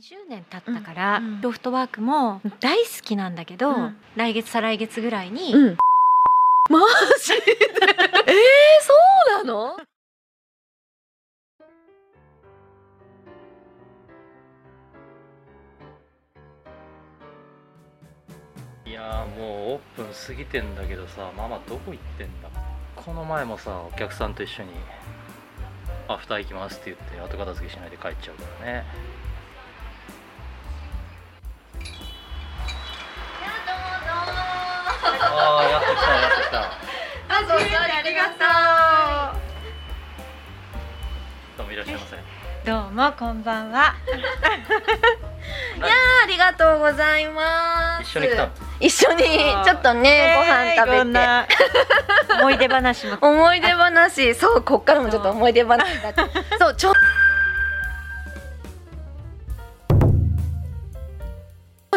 20年経ったから、ロフトワークも大好きなんだけど、うん来月再来月ぐらいに、うん。マジで？えー、そうなの？いやーもうオープン過ぎてんだけどさママどこ行ってんだ？この前もさお客さんと一緒にアフター行きますって言って後片付けしないで帰っちゃうからねあ、そうありがどうもいらっしゃいませどうもこんばんはとう。ありがとうございます。一緒に来たの？一緒にちょっとね、ご飯食べて。な思い出話も思い出話、そう、こっからもちょっと思い出話だって。そう、ちょ。ちょ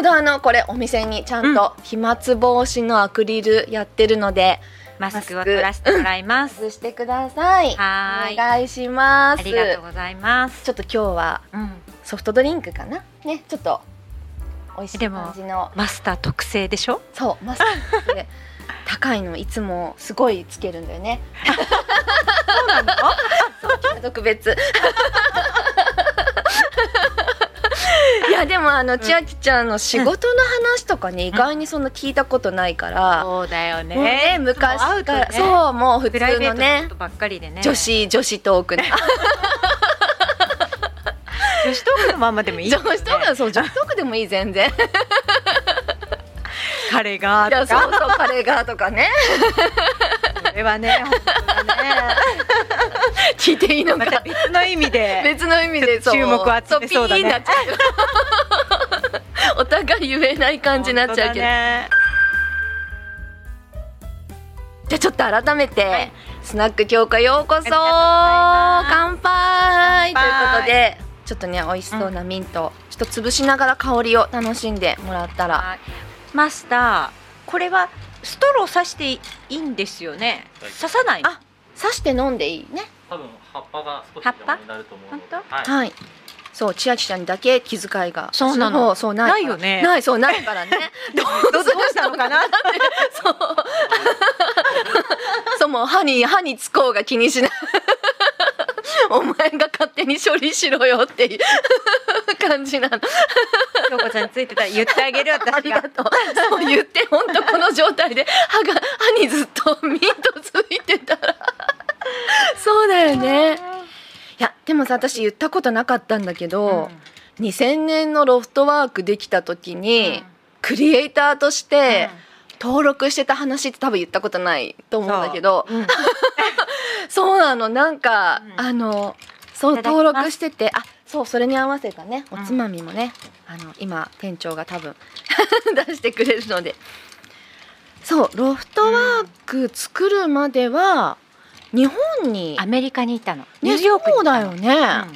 うどあのこれお店にちゃんと飛沫防止のアクリルやってるのでマスクを取らせてもらいます、外してください。はーいお願いします。ありがとうございますちょっと今日はうんソフトドリンクかな？ね、ちょっと美味しい感じの。マスター特製でしょ？そう、マスクって高いのいつもすごいつけるんだよね。そうなの？特別。いやでもあの千秋ちゃんの仕事の話とかね、意外にそんな聞いたことないから、そうだよね。もうね昔から、そうもう普通のねとばっかりでね。女子女子トークね。女子トークのままでもいい。女子トークそう女子トークでもいい全然。い 彼がやとか。そうそう彼がとかね。それはね ね。聞いていいのか。また別の意味で別の意味で注目を集めそうだね。お互い言えない感じになっちゃうけど、ね。じゃあちょっと改めて、はい。スナック強化ようこそ乾杯。ということでちょっとね美味しそうなミント、ちょっと潰しながら香りを楽しんでもらったら。はい。マスターこれはストロー刺していいんですよね。はい。刺さない？あ刺して飲んでいいね。多分葉っぱが少し葉っぱ？邪魔になると思うので。本はい。はい。そう千秋ちゃんにだけ気遣いが。そうなの。そうないないよね。ないそうないからね。ど どどうしたのかな？そう。そうもう歯に歯につこうが気にしない お前が勝手に処理しろよっていう 感じなの。京子ちゃんについてた。ら言ってあげるあ私が。りがとう。そう言って本当この状態で歯が歯にずっとミントついてたら。そうだよね。いやでもさ私言ったことなかったんだけど、2000年のロフトワークできた時に、クリエイターとして登録してた話って多分言ったことないと思うんだけどうんそうなの。なんか、うん。あのそういただきます。登録しててあそうそれに合わせたねおうん。つまみもね、あの今店長が多分 出してくれるので。そうロフトワーク作るまでは日本に、アメリカにいたの。ニュね、ーヨークにそういたの。だよね、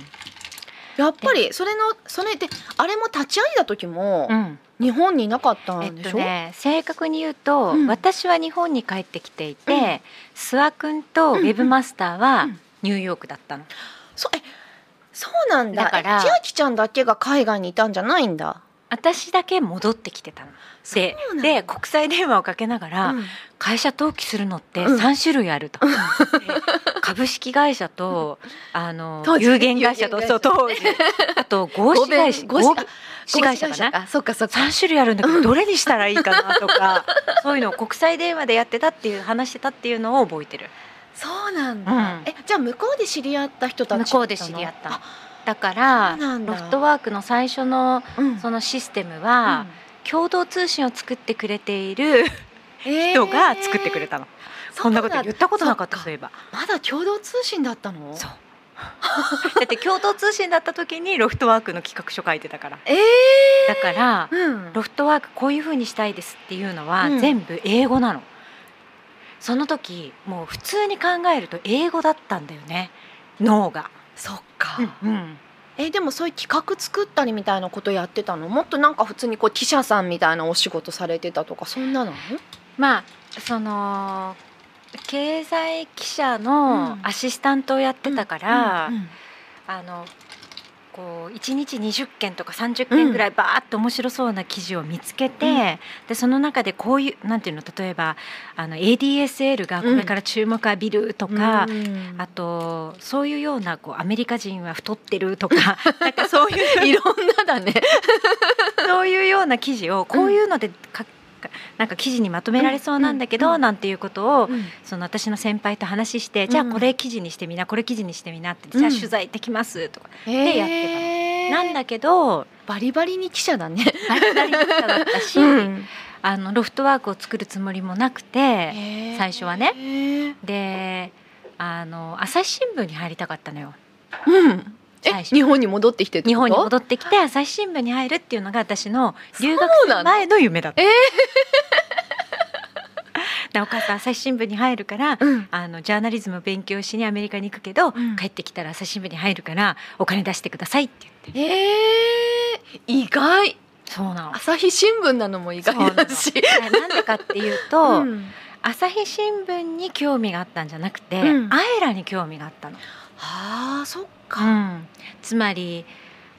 うん。やっぱりそれのそれであれも立ち上げた時もうん日本にいなかったえっんでしょ、とね正確に言うと、うん。私は日本に帰ってきていて、うん。諏訪君とウェブマスターはうん。ニューヨークだったの、そうえそうなんだ。だからえ千秋ちゃんだけが海外にいたんじゃないんだ、私だけ戻ってきてたの。でで国際電話をかけながら、うん。会社登記するのってうん。3種類あると、で株式会社とあの 有限会社とそう当時。あと合資会社合資会社かな？あそっかそっか。3種類あるんだけどどれにしたらいいかなとか、そういうのを国際電話でやってたっていう話してたっていうのを覚えてる。そうなんだ、うん。えじゃあ向こうで知り合った人たち向こうで知り合っただからロフトワークの最初のうん。そのシステムは、共同通信を作ってくれている人人が作ってくれたの、そんなこと言ったことなかったそそういえば。まだ共同通信だったの？そう。だって共同通信だった時にロフトワークの企画書書いてたから。えだからー、うん。ロフトワークこういう風にしたいですっていうのはうん。全部英語なの、その時もう普通に考えると英語だったんだよね。脳が、そっか、うんえでもそういう企画作ったりみたいなことやってたの？もっとなんか普通にこう記者さんみたいなお仕事されてたとかそんなの？まあその経済記者のアシスタントをやってたから、うんうん。あのこう1日20件とか30件ぐらいバーッと面白そうな記事を見つけて、うん。でその中でこういうなんていうの例えばあの ADSL がこれから注目浴びるとか、うん。あとそういうようなこうアメリカ人は太ってるとか なんかそういういろんなだね。そういうような記事をこういうのでかなんか記事にまとめられそうなんだけど、なんていうことを、うん。その私の先輩と話して、じゃあこれ記事にしてみなこれ記事にしてみなって、じゃあ取材行ってきますとか、でやってたなんだけどバリバリに記者だね。バリバリ記者だったし、うん。あのロフトワークを作るつもりもなくて最初はねね。であの朝日新聞に入りたかったのよ。うん。え日本に戻ってきて日本に戻ってきて朝日新聞に入るっていうのが私の留学前の夢だった。お母さん朝日新聞に入るからうん。あのジャーナリズムを勉強しにアメリカに行くけど、うん。帰ってきたら朝日新聞に入るからお金出してくださいって言って。えー、意外。そうなの。朝日新聞なのも意外だし。なんでかっていうと、うん。朝日新聞に興味があったんじゃなくて、うん。アエラに興味があったの、ああ、そっうか。ん、つまり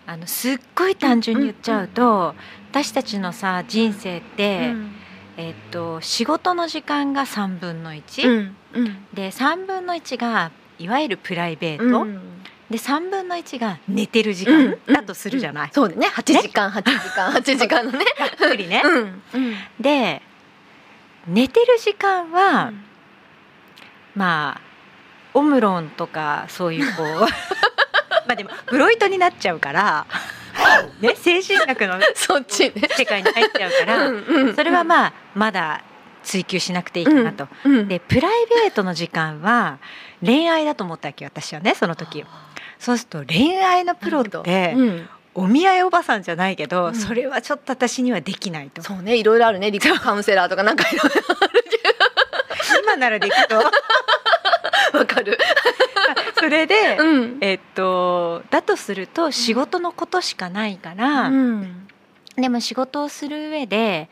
あのすっごい単純に言っちゃうと、私たちのさ人生って、うん。えっと、仕事の時間が3分の1、うんうん。で3分の1がいわゆるプライベート、うん。で3分の1が寝てる時うん間だとするじゃない、そうだね。八時間八時間 八時間のね。ざっくりね。で寝てる時間は、まあオムロンとかそういうこうまあでもフロイトになっちゃうから、ね、精神学のそっちね。世界に入っちゃうから、うんうん。それはまあまだ追求しなくていいかなと。うんでプライベートの時間は恋愛だと思ったわけよ私はねその時。そうすると恋愛のプロってうん。お見合いおばさんじゃないけど、うん。それはちょっと私にはできないと。そうねいろいろあるね離婚カウンセラーとかなんかいろい今ならできそう。ろ わかる。それで、うん。えっとだとすると仕事のことしかないから、うん。でも仕事をする上で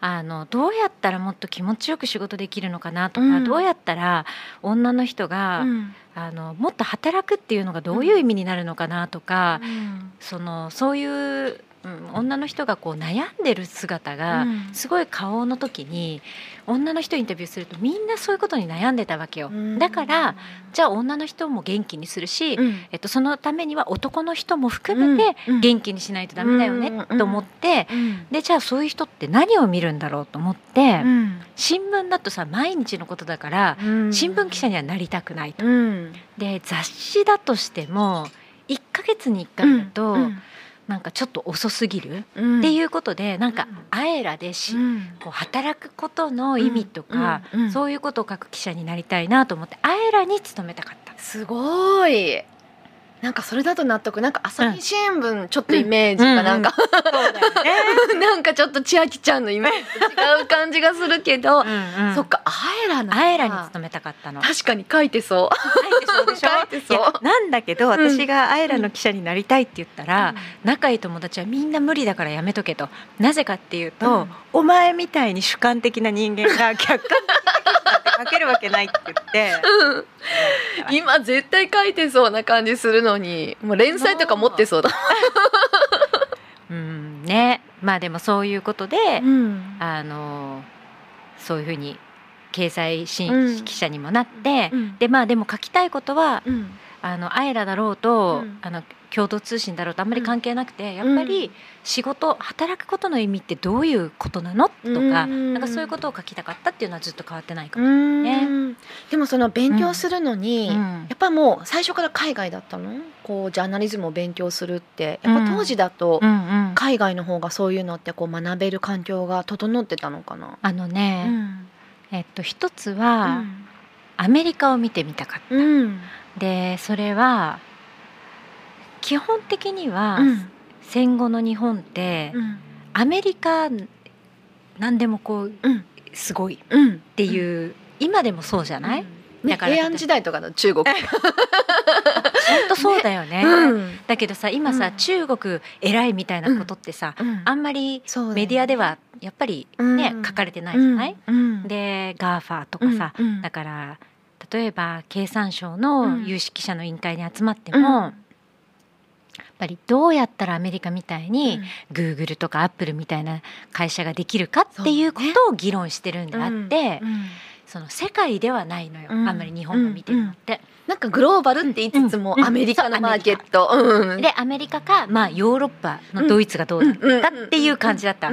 あのどうやったらもっと気持ちよく仕事できるのかなとか、うん。どうやったら女の人が、うん。あのもっと働くっていうのがどういう意味になるのかなとか、うん。そのそういう、うん、女の人がこう悩んでる姿が、うん。すごい顔の時に女の人インタビューするとみんなそういうことに悩んでたわけよ。うん。だからじゃあ女の人も元気にするし、うん。えっと、そのためには男の人も含めてうん。元気にしないとダメだよねうん。と思ってうん。でじゃあそういう人って何を見るんだろうと思ってうん。新聞だとさ毎日のことだからうん。新聞記者にはなりたくないと。うん。で雑誌だとしても1ヶ月に1回だとうんなんかちょっと遅すぎるうん。っていうことでなんかあえらでしうん。こう働くことの意味とかそういうことを書く記者になりたいなと思ってあえらに勤めたかった。すごいなんかそれだと納得。なんか朝日新聞ちょっとイメージがなんか、そうだよね。なんかちょっと千秋ちゃんのイメージと 違う感じがするけど、うんうん。そっかあえらなあえらに勤めたかったの。確かに書いてそう。書いてそう なんだけどん。私があえらの記者になりたいって言ったら、仲いい友達はみんな無理だからやめとけと。なぜかっていうと、うん。お前みたいに主観的な人間が客観的書けるわけないって言って。うん。今絶対書いてそうな感じするのにもう連載とか持ってそうだ、うんね。まあでもそういうことで、ん。あのそういうふうに掲載新うん。記者にもなって、うん。でまあでも書きたいことはうんあのアイラだろうと、うん。あの共同通信だろうとあんまり関係なくて、やっぱり仕事働くことの意味ってどういうことなの？とか、うん。なんかそういうことを書きたかったっていうのはずっと変わってないかうも。ん。でもその勉強するのに、うん。やっぱもう最初から海外だったの？こうジャーナリズムを勉強するって。やっぱ当時だとうん。うん海外の方がそういうのってこう学べる環境が整ってたのかな？あのうね、ん。えっと一つは、アメリカを見てみたかった。うんでそれは基本的には、うん。戦後の日本って、うん。アメリカ何でもこううん。すごいっうん。ていう、今でもそうじゃない、ねだから平安時代とかの中国。本当そうだよね。うん。だけどさ今さ、うん。中国偉いみたいなことってさ、うん。あんまりメディアではやっぱりね、うん。書かれてないじゃない、うん。で GAFA とかさ、うん。だから例えば経産省のうん。有識者の委員会に集まっても、ぱりどうやったらアメリカみたいに、グーグルとかアップルみたいな会社ができるかっていうことを議論してるんであって、うん。うん。その世界ではないのよ、うん。あんまり日本が見てるのって。なんかグローバルって言いつつもうん。アメリカのマーケット、うん。でアメリカか、まあ、ヨーロッパのドイツがどうだったかっていう感じだった。わ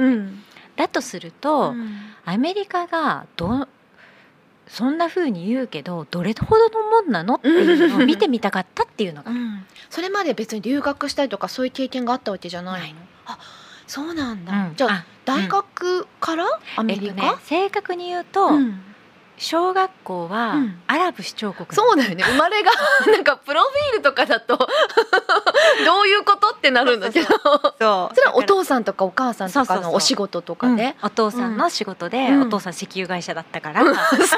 だとすると、うん。アメリカがどそんな風に言うけどどれほどのもんなの？っていうのを見てみたかったっていうのが、うん。それまで別に留学したりとかそういう経験があったわけじゃないの？ない。あそうなんだ、うん。じゃああ大学からアメリえっとねカ、正確に言うと、うん小学校はうん。アラブ首長国なのそうだよね。生まれが なんかプロフィールとかだと どういうことってなるんだけど。そうそれはお父さんとかお母さんとかのお仕事とかうん。で、お父さんの仕事で、うん。お父さん石油会社だったから、い す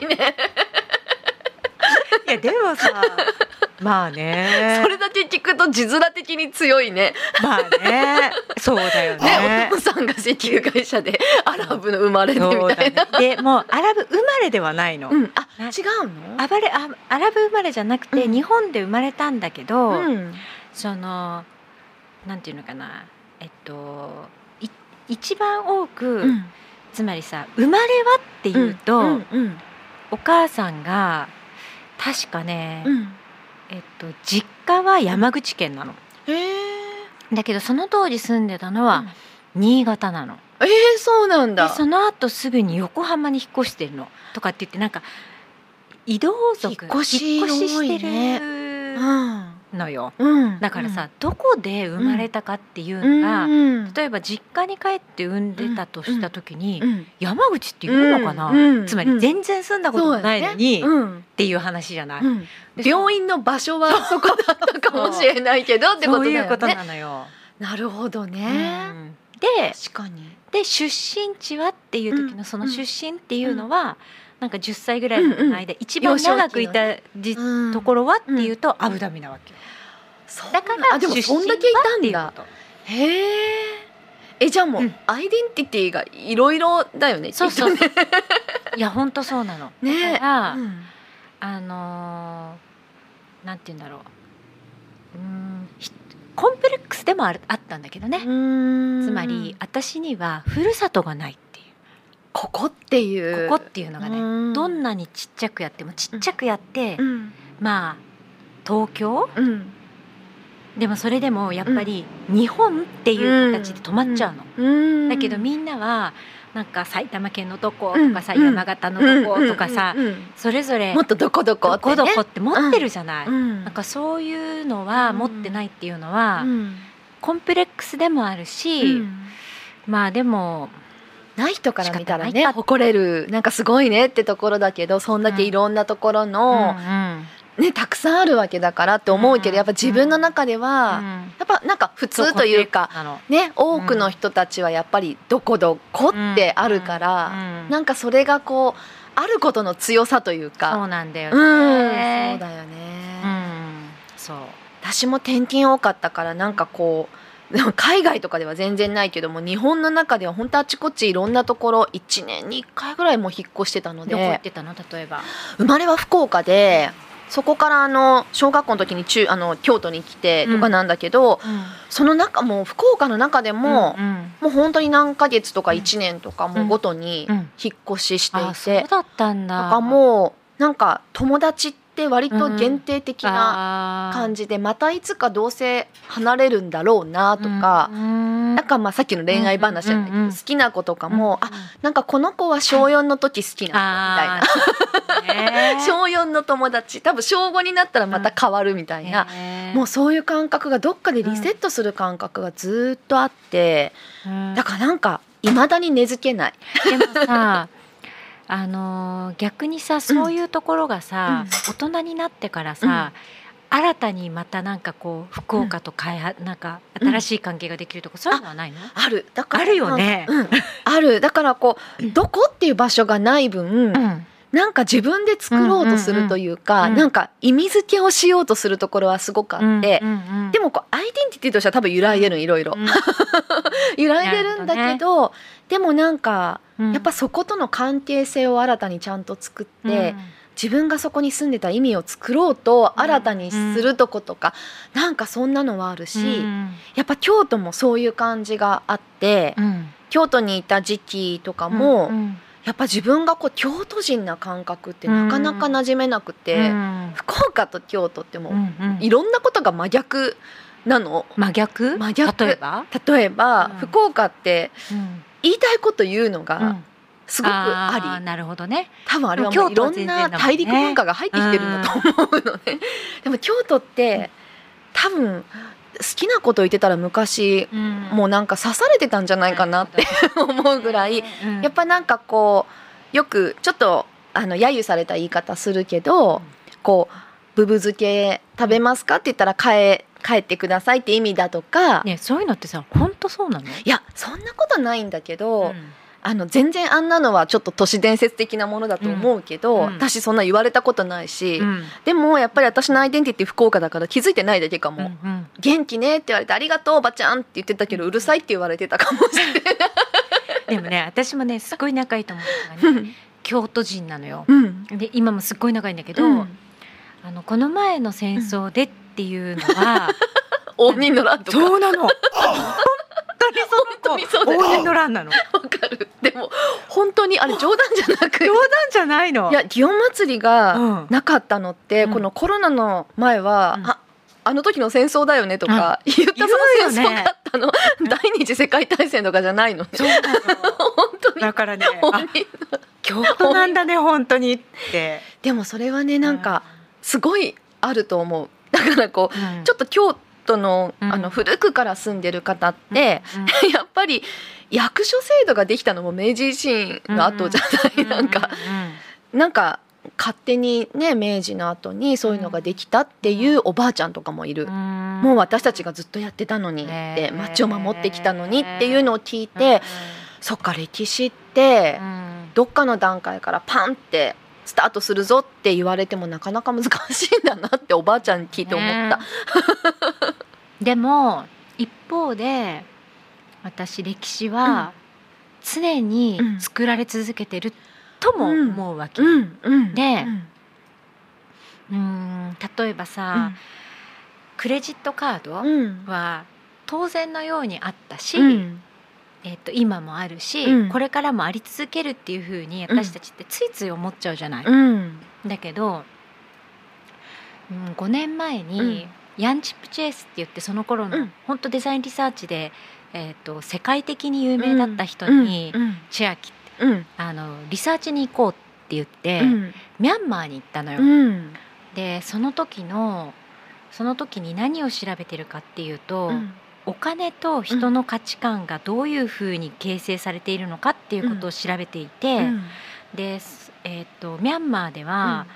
ごいねやでもさまあね。それだけ聞くと字面的に強いね。まあね。そうだよね。ねお父さんが石油会社でアラブの生まれでみたいな。ね。でもうアラブ生まれではないの、うん、あな違うの？アバレあアラブ生まれじゃなくて、うん。日本で生まれたんだけど、うん。そのなんていうのかな。えっとい一番多く、うん。つまりさ生まれはっていうと、お母さんが確かね、うん。えっと実家は山口県なの。だけどその当時住んでたのは新潟なの。えー、そうなんだ。でその後すぐに横浜に引っ越してるの。とかって言ってなんか移動族引っ越ししして多るうんのよ。うん。だからさ、どこで生まれたかっていううんのが、うん。例えば実家に帰って産んでたとした時に、うん。山口って言うのかな、うん。つまり全然住んだこともないのに、っていう話じゃない、病院の場所はそこだったかもしれないけどってことだよいうことねなのよ。なるほどうねん。で確かに。で出身地はっていう時うん。のその出身っていうのは、なんか10歳ぐらいの間、一番長くいたじ、ところはっていうと、アブダビなわけだ。からあでも出身そんだけいたんだ。へええじゃあもう、うん。アイデンティティがいろいろだよねそうそういや本当そうなの。ねだから、うん。あのーなんて言うんだろう。うーんひコンプレックスでもあるあったんだけどね。つつまり私にはふるさとがないっていう。ここっていう。ここっていうのがね、うん。どんなにちっちゃくやってもちっちゃくやって、うん。まあ東京？うんでもそれでもやっぱり日本っていう形で止まっちゃうの。うん。だけどみんなはなんか埼玉県のどことかさ、うん。山形のどことかさ、うんうんうんそれぞれもっとどこどこどってね。こどこって持ってるじゃない。うん。なんかそういうのは持ってないっていうのは、うん。コンプレックスでもあるし、うん。まあでもない人から見たらね誇れる。なんかすごいねってところだけどそんだけいろんなところの、うんねたくさんあるわけだからって思うけうん。どやっぱ自分の中でうは、ん。やっぱなんか普通というかね多くの人たちはやっぱりどこどこってあるから、うん。なんかそれがこうあることの強さというそかうなんだようん、ね。そうだよね、うん。そう。私も転勤多かったからなんかこう 海外とかでは全然ないけども日本の中では本当あちこちいろんなところ1年に1回ぐらいもう引っ越してたのどこ行っでてたの？例えば。生まれは福岡でそこからあの小学校の時に中あの京都に来てとかなんだけど、その中もう福岡の中でも、うんもう本当に何ヶ月とかうん。1年とかもうごとにうん。引っ越ししていあ、て、そうだったんだ。とかもうなんか友達って割と限定的なな感じで、またいつかどうせ離れるんだろうなとか、うん、なんかまあさっきの恋愛話じゃないけど、うんうんうん。好きな子とかも、あなんかこの子は小4の時好きな子みたいな、あーね。小4の友達。多分小5になったらまた変わるみたいな、ねもうそういう感覚がどっかでリセットする感覚がずっとあって、うん。だからなんかいまだに根付けない。でもさ あのー逆にさそういうところがさ、大人になってからさ、新たにまたなんかこう福岡と開発、なんか新しい関係ができるとか、そういうのはないの？ある。だからあるよね。うん、ある。だからこうどこっていう場所がない分、うんなんか自分で作ろうとするというか、うんうんうんなんか意味付けをしようとするところはすごくあって、うんうんうんでもこうアイデンティティとしては多分揺らいでるいろいろうん。揺らいでるんだけどでもなんかうんやっぱそことの関係性を新たにちゃんと作って、自分がそこに住んでた意味を作ろうと新たにするとことか、なんかそんなのはあるし、うんやっぱ京都もそういう感じがあって、うん。京都にいた時期とかも、うんやっぱ自分がこう京都人な感覚ってなかなか馴染めなくて、うん。福岡と京都ってもう、うんうん。いろんなことが真逆なの。真逆？真逆。例えば、例えば、うん。福岡ってうん。言いたいこと言うのがうん。すごくあり、ーなるほどね。多分あれはでももういろんな大陸文化が入ってきてるんだと思うのね。でも京都って多分好きなこと言ってたら昔もうなんか刺されてたんじゃないかなって 思うぐらいやっぱなんかこうよくちょっとあの揶揄された言い方するけど、うん。こうブブ漬け食べますかって言ったら帰帰ってくださいって意味だとか、ねそういうのってさ本当そうなの？いやそんなことないんだけど、うんあの全然あんなのはちょっと都市伝説的なものだと思うけど、うん。うん私そんな言われたことないし、うん。でもやっぱり私のアイデンティティ福岡だから気づいてないだけかも。うんうん。元気ねって言われて「ありがとうおばちゃん」って言ってたけどうるさいって言われてたかもしれない。でもね私もねすごい仲いいと思うのがね京都人なのよ。うん。で今もすっごい仲いいんだけど、うん。あのこの前の戦争でっていうのは、応仁の乱とか。そうなの。本 当に本当にそうだよ。ね応仁の乱なの。わかる。でも本当にあれ冗談じゃなく冗談じゃないの。いや祇園祭りがうん。なかったのって、うん。このコロナの前は、うん。ああの時の戦争だよねとか、言ったその戦争があったの、第二次世界大戦とかじゃないの。ねそうなの。本当に。だからね京都なんだね本当にって、でもそれはねなんかすごいあると思う。だからこううん。ちょっと京都の,、うん。あの古くから住んでる方って、やっぱり役所制度ができたのも明治維新の後じゃない、なんか、なんか勝手にね明治の後にそういうのができたっていうおばあちゃんとかもいる、もうも私たちがずっとやってたのにって町を守ってきたのにっていうのを聞いて、そっか歴史ってどっかの段階からパンってスタートするぞって言われてもなかなか難しいんだなっておばあちゃんに聞いて思った。ねでも一方で私歴史は常に作られ続けてるとも思うわけ、でうん。うん例えばさ、クレジットカードうん。は当然のようにあったし、うん。えっと今もあるし、うん。これからもあり続けるっていうふうに私たちってついつい思っちゃうじゃない。うん。だけど、うん、5年前に、ヤンチップ・チェイスって言ってその頃の、うん。本当デザインリサーチで、えっと世界的に有名だった人に、うん。千秋ってうん。あのリサーチに行こうって言って、うん。ミャンマーに行ったのよ。うん。でその時のその時に何を調べてるかっていうと、うん。お金と人の価値観がどういうふうに形成されているのかっていうことを調べていて、うん。で、えー、とミャンマーでは、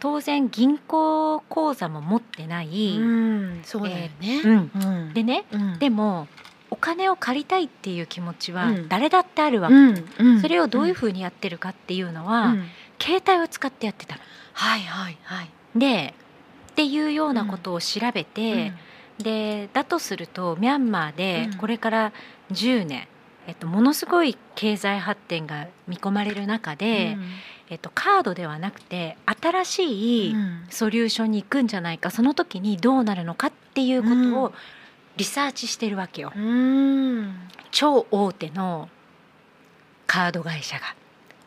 当然銀行口座も持ってない、うんそうだよね。うん。うん。でねうん。でもお金を借りたいっていう気持ちはうん。誰だってあるわけ、うん。うん。それをどういうふうにやってるかっていうのは、うん。携帯を使ってやってたの。はいはいはい。でっていうようなことを調べて、でだとするとミャンマーでうん。これから10年、えっと、ものすごい経済発展が見込まれる中で、えっと、カードではなくて新しいうん。ソリューションに行くんじゃないかその時にどうなるのかっていうことうん。をリサーチしてるわけよ。うん。超大手のカード会社が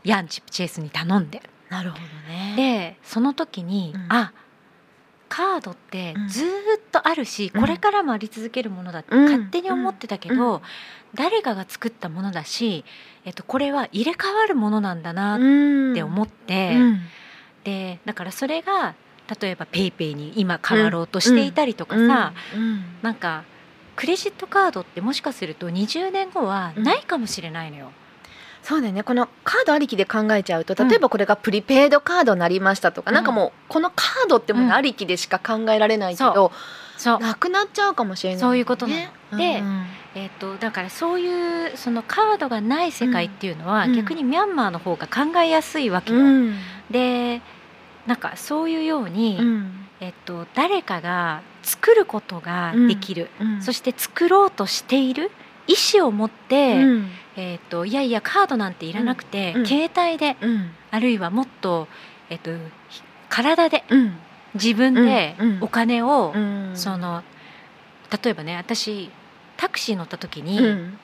ヤンチップチェイスに頼んで。なるほどね。でその時に、うん。あカードってうん。ずーっとあるし、うん。これからもあり続けるものだってうん。勝手に思ってたけど、うん。誰かが作ったものだし、えっと、これは入れ替わるものなんだなっって思って、うん。でだからそれが例えば PayPay ペイペイに今変わろうとしていたりとかさ、うん。なんかクレジットカードってもしかすると20年後はないかもしれないのよ。そうだよね。このカードありきで考えちゃうとうん。例えばこれがプリペイドカードになりましたとか、うん。なんかもうこのカードってものありきでしか考えられないけど、そう。なくなっちゃうかもしれない、ね、そういうことなの。でうん。えっとだからそういうそのカードがない世界っていうのは、うん。逆にミャンマーの方が考えやすいわけよ。うん。でなんかそういうように、うん。えっと、誰かが作ることができる、うん。そして作ろうとしている意思を持って、うん。えっと、いやいやカードなんていらなくて、うん。携帯でうん。あるいはもっと、えっと、体でうん。自分でお金を、うん。その例えばね私タクシー乗った時に、うん。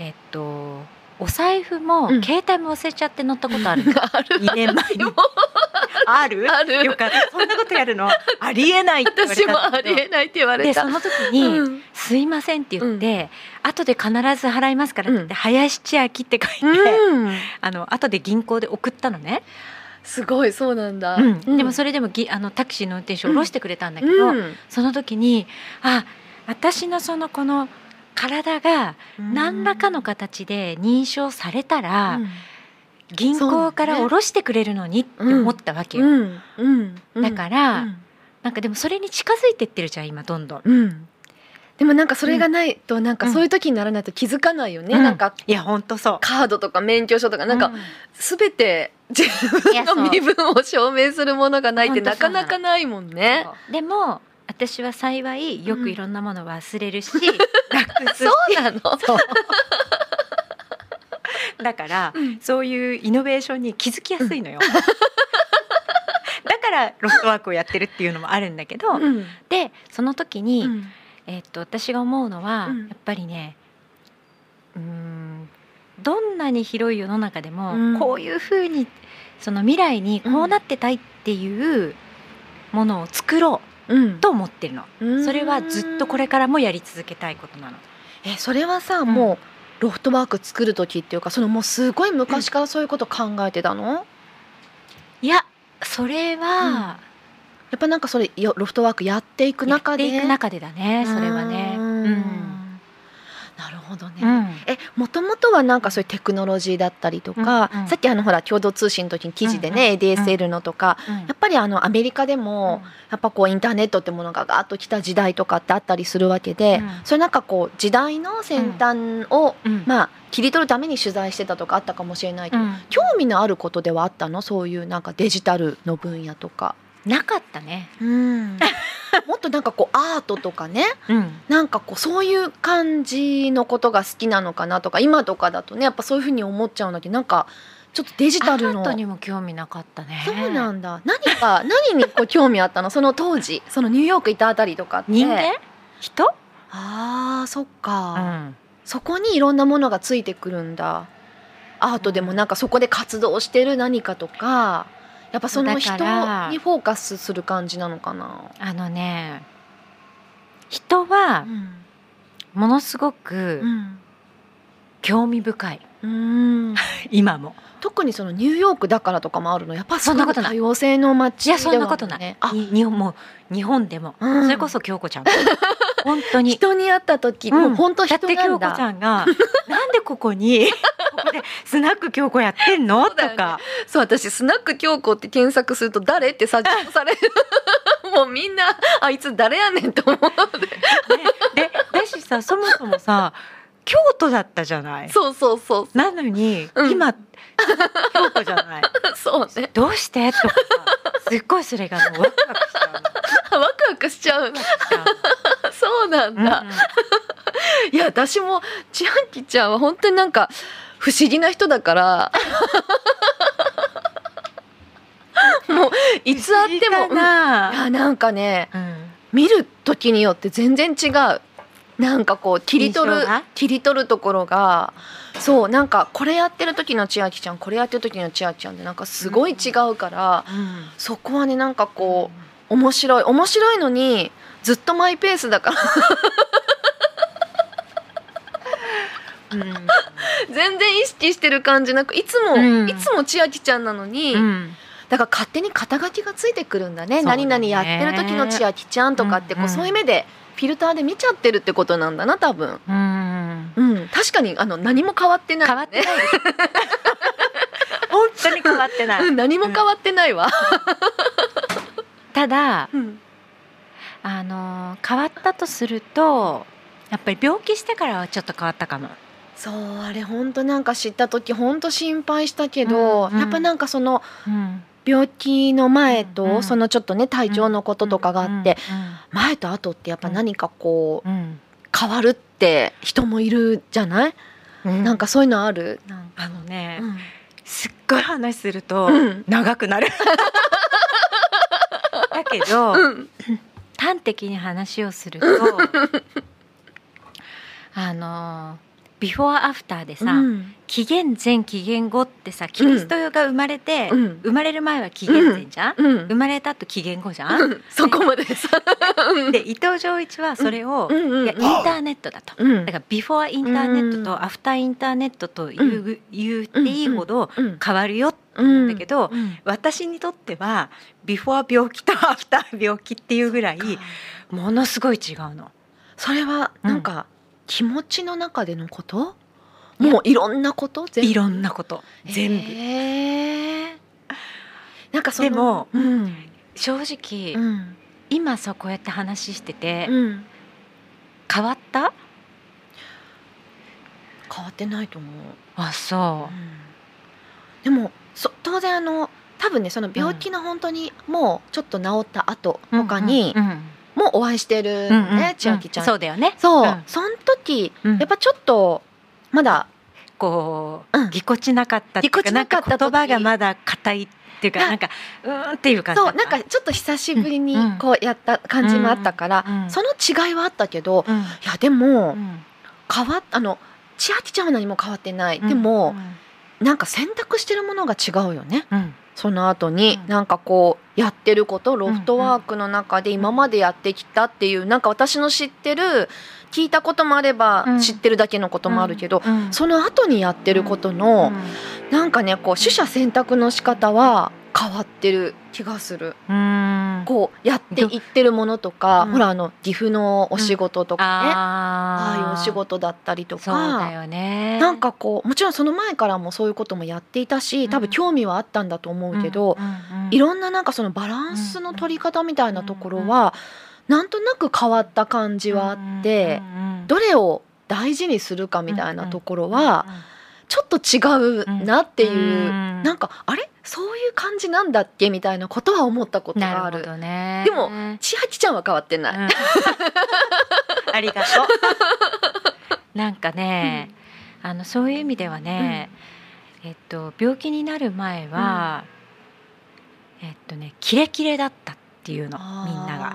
えっとお財布も、うん。携帯も忘れちゃって乗ったことあるの。ある。2年前に。も。ある？ある。よかった。そんなことやるの？ありえないって言われ私もたんだけどありえないって言われた。でその時に、うん。すいません」って言って、後で必ず払いますからって言って、うん。林千秋って書いて、うん。あの後で銀行で送ったのね、すごいそうなんだ、でもそれれでもぎあのタクシーの運転手を下ろしてくれたんだけど、うん。その時にあ私のそのこの体が何らかの形で認証されたら、銀行から下ろしてくれるのにって思ったわけよ、だから、うん。なんかでもそれに近づいてってるじゃん今どんどん。うん。でもなんかそれがないとなんかうん。そういう時にならないと気づかないよね、うん。なんかいや本当そう。カードとか免許証とかなんか全て自分の身分を証明するものがないってなかなかないもんね。でも私は幸いよくいろんなもの忘れるし、なくすしそうなの？だからそういうイノベーションに気づきやすいのよ。だからロストワークをやってるっていうのもあるんだけど、うん。でその時に、うん。えっと私が思うのは、うん。やっぱりねうーんどんなに広い世の中でも、うん。こういうふうにその未来にこうなってたいっていうものを作ろうんうと思ってるの。うん。それはずっとこれからもやり続けたいことなの。えそれはさ、んもうロフトワーク作る時っていうかそのもうすごい昔からそういうこと考えてたの、いやそれは、やっぱなんかそれよロフトワークやっていく中で。やっていく中でだねそれはね。ううんんなるほどね、うん。えもともとはなんかそういうテクノロジーだったりとか、うんうん。さっきあのほら共同通信の時に記事でね、うんうん ADSL のとか、うん。やっぱりあのアメリカでも、やっぱこうインターネットってものがガーッと来た時代とかってあったりするわけで、うん。それなんかこう時代の先端を、うん。まあ切り取るために取材してたとかあったかもしれないけど、うん。興味のあることではあったの？そういうなんかデジタルの分野とか。なかったね。もっとなんかこうアートとかね。うん。なんかこうそういう感じのことが好きなのかなとか今とかだとねやっぱそういうふうに思っちゃうんだけどなんかちょっとデジタルの。アにも興味なかったね。そうなんだ。何か 何にこう興味あったの？その当時そのニューヨークいたあたりとかって。人？間人、あーそっうか、ん、そこにいろんなものがついてくるんだ。アートでもなんかそこで活動してる何かとかやっぱその人にフォーカスする感じなのかな、あのね人はものすごくうん。興味深い。うん。今も。特にそのニューヨークだからとかもあるの？やっぱそんなことない。多様性の街いやそんなことない。日本も日本でも、うん。それこそ京子ちゃん本当に。人に会った時、うん。もう本当人だ。って京なんだ子ちゃんが なんでここにスナック京子やってんの、とか。そう私スナック京子って検索すると誰ってサジェストされる。もうみんなあいつ誰やねんと思うね。でだしさそもそもさ京都だったじゃない？そうそうそうなのに、うん。今京都じゃない？そうね。どうして？とかさすっごいそれがもうワクワクしちゃうの。ワクワクしちゃう。そうなんのだ、いや私も千秋ちゃんは本当になんか不思議な人だから。もういつあってもうん。いやなんかねうん。見る時によって全然違う。なんかこう切り取る切り取るところがそうなんかこれやってる時の千秋ちゃんこれやってる時の千秋ちゃんってなんかすごい違うから、うん。そこはねなんかこう面白い。面白いのにずっとマイペースだから。うん全然意識してる感じなくいつも、うん。いつも千秋ちゃんなのに、うん。だから勝手に肩書きがついてくるんだね。ね。何々やってる時の千秋ちゃんとかってこう、うん。うんそういう目でフィルターで見ちゃってるってことなんだな多分。うん。うん、確かにあの何も変わってない、ね、変わってない。本当に変わってない、うん。何も変わってないわ。ただうん。あの変わったとするとやっぱり病気してからはちょっと変わったかもそうあれ本当なんか知った時本当心配したけど、うんうん。やっぱなんかそのうん。病気の前と、うんうん。そのちょっとね体調のこととかがあって、う前と後ってやっぱ何かこうんうん。変わるって人もいるじゃない、うん。なんかそういうのある？あのね、うん。すっごい話するとうん。長くなる。けど、うん。端的に話をするとあのビフォーアフターでさ、うん。紀元前紀元後ってさキリストが生まれて、うん。生まれる前は紀元前じゃん、うん。生まれた後紀元後じゃん、うん。そこまでさ。で伊藤浄一はそれを、いやインターネットだと。うん。だからビフォーインターネットうん。とアフターインターネットと言う,、言っていいほどうん。変わるようんだけどうん。私にとってはビフォー病気とアフター病気っていうぐらいものすごい違うの。それはなんか気持ちの中でのこと？もういろんなこと？全部？いろんなこと。全部。へーなんかそのでもうん。正直、うん。今さこうやって話してて、うん。変わった？変わってないと思う。あそでもそ当然あの多分ねその病気の本当にもうちょっと治った後うとかにもうお会いしてるね千秋ちゃん。そうだよね。そう。うん。その時うん。やっぱちょっとまだこううん。ぎこちなかったっぎこちなかった言葉がまだ硬いっていうかあなんかうーんっていう感じそうなんかちょっと久しぶりにうんこうやった感じもあったから、その違いはあったけど、うん。いやでも、うん。変わっあの千秋ちゃんは何も変わってない、でも、なんか選択してるものが違うよね。うんその後に、うん。なんかこうやってることロフトワークの中で今までやってきたっていう、なんか私の知ってる聞いたこともあれば、うん。知ってるだけのこともあるけど、うんその後にやってることの、なんかねこう取捨選択の仕方は変わってる気がする。うん。こうやっていってるものとか、うん。ほらあの岐阜のお仕事とかね、ああいうあお仕事だったりとそうだか。よね。なんかこうもちろんその前からもそういうこともやっていたし多分興味はあったんだと思うけど、いろんななんかそのバランスの取り方みたいなところは、なんとなく変わった感じはあって、どれを大事にするかみたいなところはちょっと違うなっていう、なんかあれ？そういう感じなんだっけみたいなことは思ったことがある。ね。でも千秋ちゃんは変わってない。うん。ありがとう。なんかね、あのそういう意味ではね、えっと病気になる前は、えっとねキレキレだったっていうのみんなが。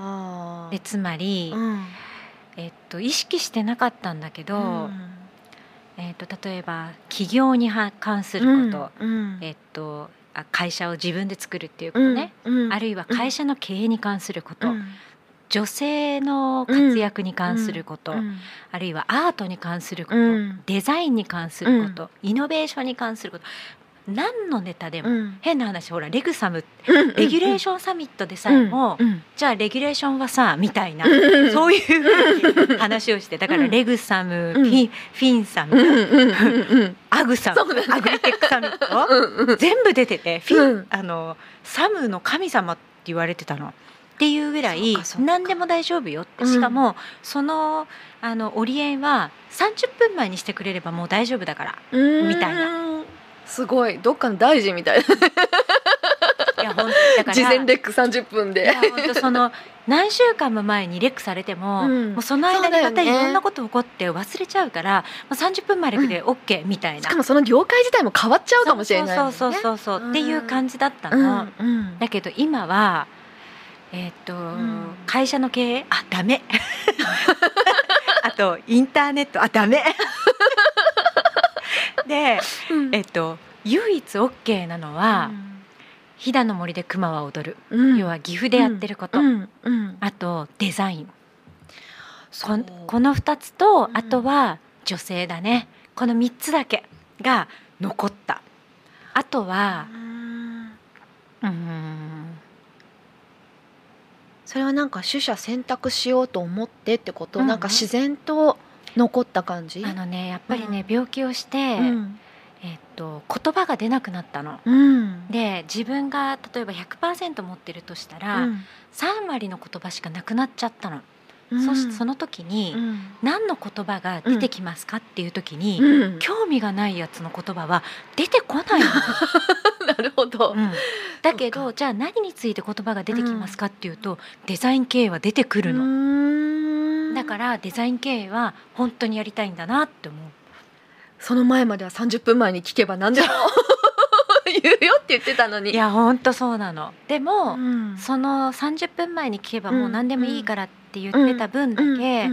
がでつまり、うん。えっと意識してなかったんだけど、うん。えっと例えば起業には関すること、うん。えっとあ会社を自分で作るっていうことね、うんあるいは会社の経営に関すること、うん。女性の活躍に関すること、うんあるいはアートに関すること、うん。デザインに関すること、イノベーションに関すること何のネタでも、うん。変な話ほらレグサムうんレギュレーションサミットでさえも、うんじゃあレギュレーションはさみたいな、うんそういう話をしてだからうんレグサム、うん。フィンフィンサム、アグサム、ね。アグリテックサミット、全部出ててフィン、うん。あのサムの神様って言われてたの。っていうぐらい何でも大丈夫よって。うん。しかも、そのあの折り合いは30分前にしてくれればもう大丈夫だからうん。みたいなすごい。どっかの大臣みたいな。いやほんだから。事前レック30分いでや本当その何週間も前にレックされても,、うん。もうその間にまたいろんなこと起こって忘れちゃうから、もう30分前で OK みたいな、しかもその業界自体も変わっちゃうかもしれないもんね。そうそうそうそう。そう、うんっていう感じだったうの、ん。うん。だけど今はえーっと、ん。会社の経営？あダメ。あとインターネット？あダメでうん。えっと唯一 OK なのは、飛騨の森で熊は踊る、うん。要は岐阜でやってること、うん。うん。あとデザイン。ここの2つと、うん。あとは女性だね。この3つだけが残った。あとはうん。それはなんか取捨選択しようと思ってってこと、うん。なんか自然と残った感じ？あのねやっぱりね、うん。病気をして、うん。えっと言葉が出なくなったの。うん。で自分が例えば100%持ってるとしたら、うん。3割の言葉しかなくなっちゃったの。うん。そしその時に、うん。何の言葉が出てきますかっていう時に、うん。興味がないやつの言葉は出てこないの。なるほど、うん。だけどじゃあ何について言葉が出てきますかっていうと、デザイン経営は出てくるの。のだからデザイン経営は本当にやりたいんだなって思う。その前までは30分前に聞けば何でも 言うよって言ってたのに。いやほんとそうなの。でも、うん。その30分前に聞けばもう何でもいいからって言うんってた分だけ、や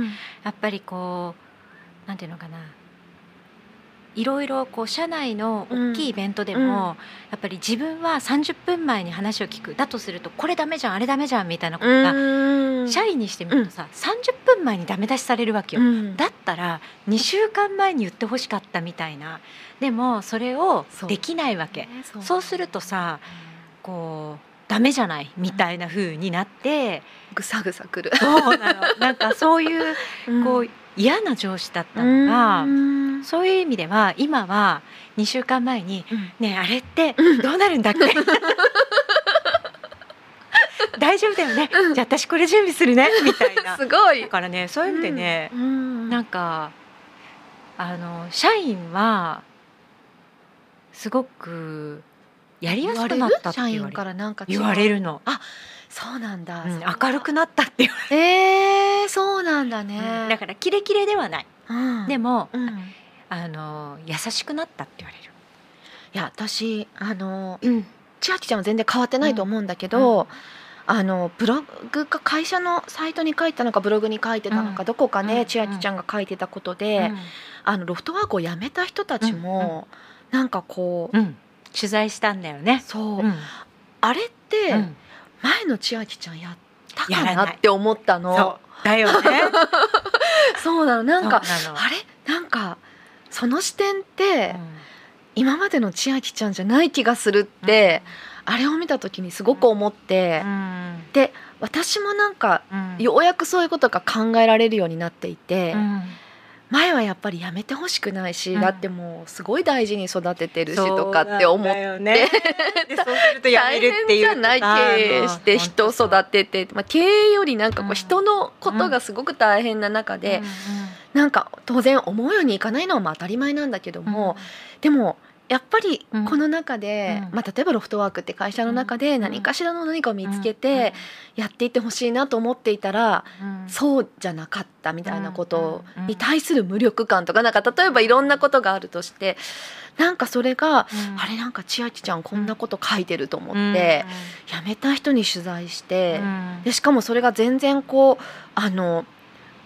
っぱりこうなんていうのかないろいろこう社内の大きいイベントでも、うん。やっぱり自分は30分前に話を聞く。だとするとこれダメじゃんあれダメじゃんみたいなことが、うん。社員にしてみるとさ、30分前にダメ出しされるわけよ。うん。だったら2週間前に言ってほしかったみたいな。でもそれをできないわけ。そうそうするとさこうダメじゃない？みたいな風になって、ぐさぐさくる。そうなの。なんかそういう こう嫌な上司だったのが、うん。そういう意味では今は2週間前にうん「ねえあれってどうなるんだっけ? 」大丈夫だよね、うん。じゃあ私これ準備するね。みたいな。すごい。だからねそういう意味でね、うん。なんかあの社員はすごくやりやすくなったって言われる。からそうなんだ、うん明るくなったって言わえー、そうなんだれる、ね、だからキレキレではない、うん。でもうん、いあの優しくなったって言われる。や私あのうん。千秋ちゃんは全然変わってないと思うんだけど、あのブログか会社のサイトに書いたのかブログに書いてたのか、うん。どこかうん。ね千秋ちゃんが書いてたことで、あのロフトワークを辞めた人たちも、なんかこう、うん。取材したんだよね。そう、うん。あれってうん前の千秋ちゃんやったかなって思ったの。だよね。そうなの。なんかあれ？なんかその視点って、うん。今までの千秋ちゃんじゃない気がするって、あれを見た時にすごく思って、うん。で私もなんかうん。ようやくそういうことが考えられるようになっていて、うん前はやっぱりやめてほしくないし、うん。だってもうすごい大事に育ててるしとかって思っなんだよね。でそうするとやめるっていう大変じゃない経営して人を育てて、まあ、経営よりなんかこうんう人のことがすごく大変な中で、うんうんなんか当然思うようにいかないのはまあ当たり前なんだけども、でもやっぱりうん。この中で、うん。まあ、例えばロフトワークって会社の中で何かしらの何かを見つけてやっていってほしいなと思っていたら、うん。うんそうじゃなかったみたいなことうん。に対する無力感とかなんか例えばいろんなことがあるとしてなんかそれが、うん。あれなんか千秋ちゃんこんなこと書いてると思って、辞めた人に取材してう、ん。でしかもそれが全然こうあの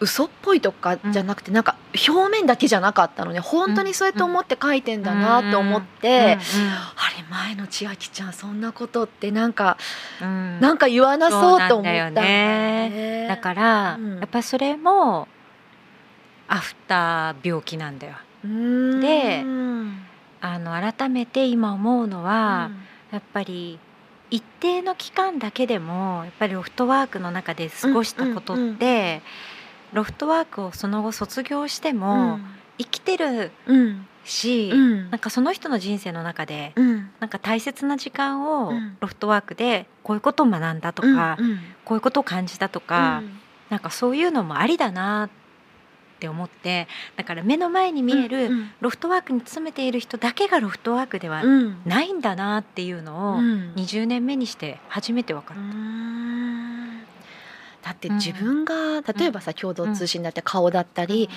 嘘っぽいとかじゃなくて、なんか表面だけじゃなかったのね。本当にそうやって思って書いてんだなって思って、あれ前の千秋ちゃんそんなことってなんか、うん。うんなんか言わなそうと思ったんだよね。ね。だから、うん。やっぱりそれもアフター病気なんだよ。でうん。あの改めて今思うのは、やっぱり一定の期間だけでもやっぱりロフトワークの中で過ごしたことって、うんうんロフトワークをその後卒業してうもん。生きてるうん。し、うん。なんかその人の人生の中でうん。なんか大切な時間をうん。ロフトワークでこういうことを学んだとか、うん。こういうことを感じたとか、なんかそういうのもありだなって思ってだから目の前に見える、うん。ロフトワークに勤めている人だけがロフトワークではうん。ないんだなっていうのをうん。20年目にして初めて分かうっんだってうん。自分が例えばさ共同通信だって顔だったたり、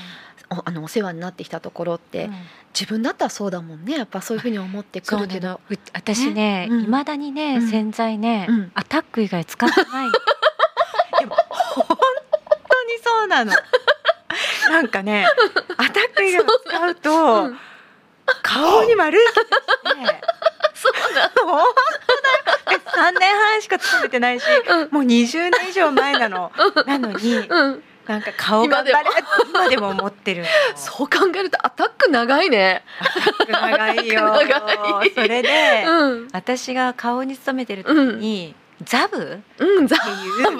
おあのお世話になってきたところって、うん。自分だったらそうだもんね。やっぱそういうふうに思ってくるけど。私ねうん。いま、未だにね、うん。洗剤ね、うん。アタック以外使ってない。の でも本当にそうなの。なんかね アタック以外を使うと、うん。顔に丸い気がしてそうだ、本当だ。よ3年半しか勤めてないしうん。もう20年以上前なの。なのにうん、なんか顔が今今でも持ってるの。そう考えるとアタック長いね。長いよ。長い。それで、うん、私が顔に勤めてる時に、ザブ？うん、ざ、い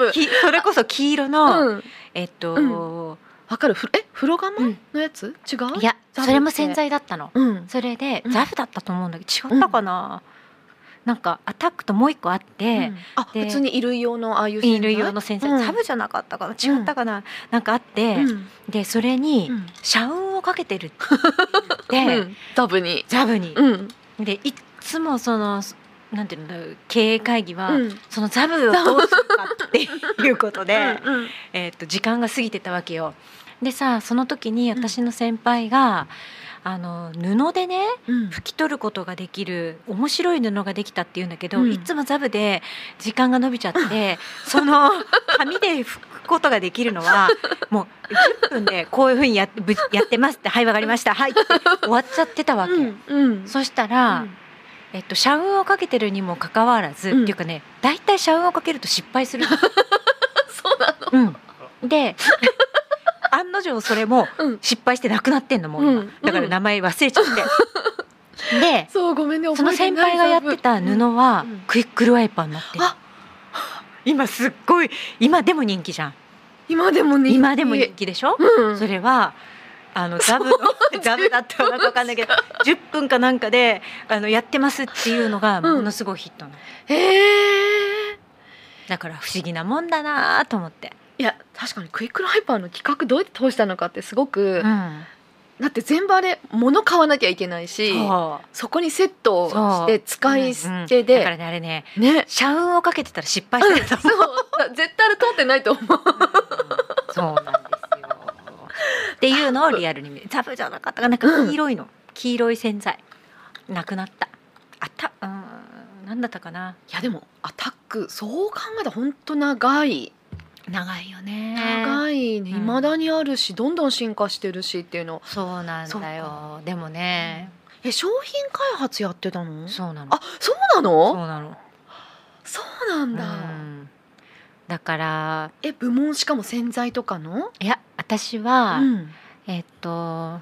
うきそれこそ黄色の、うん、えっと、うわかる、ふえ、風呂釜？うん。のやつ、違う？いやそれも洗剤だったの。うん、それで、うん。ザブだったと思うんだけど違ったかな、なんかアタックともう一個あって、あ、で普通に衣類用のああいう。衣類用の洗剤、うん。ザブじゃなかったかな？違ったかな、なんかあって、うん、でそれにうん。社運をかけてるって。うん、ザブに。ザブに、うん、でいっつもそのなんていうんだろう経営会議は、うん、そのザブをどうするかっていうことで、うん、えー、と時間が過ぎてたわけよ。でさその時に私の先輩が、あの布でねうん。拭き取ることができる面白い布ができたっていうんだけど、うん。いつもザブで時間が伸びちゃって その紙で拭くことができるのはもう10分でこういうふうにやってぶやってますって「はいわかりましたはい」って終わっちゃってたわけ。うんうん。そしたら、うんえっと、社運をかけてるにもかかわらず、うん。っていうかね大体社運をかけると失敗するの。そうなの？うん、で 案の定それもうん。失敗してなくなってんのもう今、うん。だから名前忘れちゃって。でそうごめんねその先輩がやってた布はうん。クイックルワイパーになって今すっごい今でも人気じゃん。今でも人気。今でも人気でしょ、うん。それはあのザブのザブだったかなんかわかんないけど10分かなんかであのやってますっていうのがものすごいヒットなの、へえだから不思議なもんだなと思って、いや確かにクイックルハイパーの企画どうやって通したのかってすごく、うん、だって全部あれ物買わなきゃいけないしそう。そこにセットをして使い捨てう。ん。だからで、ねあれねね。社運をかけてたら失敗してるとそう。思う。絶対あれ通ってないと思う。そうな。っていうのをリアルに見る。ザブじゃなかったかな。んか黄色いの、黄色い洗剤。なくなった。あった、うん、なんだったかな。いやでもアタック。そう考えたら本当長い。長いよね。長いね。うん。未だにあるしどんどん進化してるしっていうの。そうなんだよ。か。でもね、え商品開発やってたの？そうなの。あそうなそうのなの。そうなんだ、うん。だからえ部門しかも洗剤とかの？いや私は、うんえっと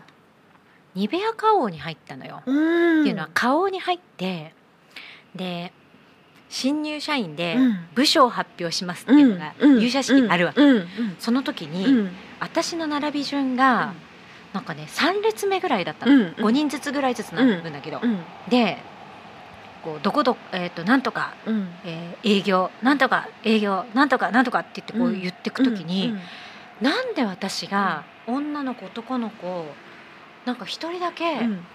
ニベア花王に入ったのよ。うん。っていうのは花王に入ってで新入社員でうん。部署を発表しますっていうのがうん入社式あるわけ、その時に、うん。私の並び順が、なんかね3列目ぐらいだったの、うん5人ずつぐらいずつ並ぶんだけど、うんでこうどこどこ、えー、となんとか、うん。えー営業なんとか営業なんとかなんとかって言ってこううん。言ってく時に、うんなんで私が女の子男の子なんか一人だけ、うん。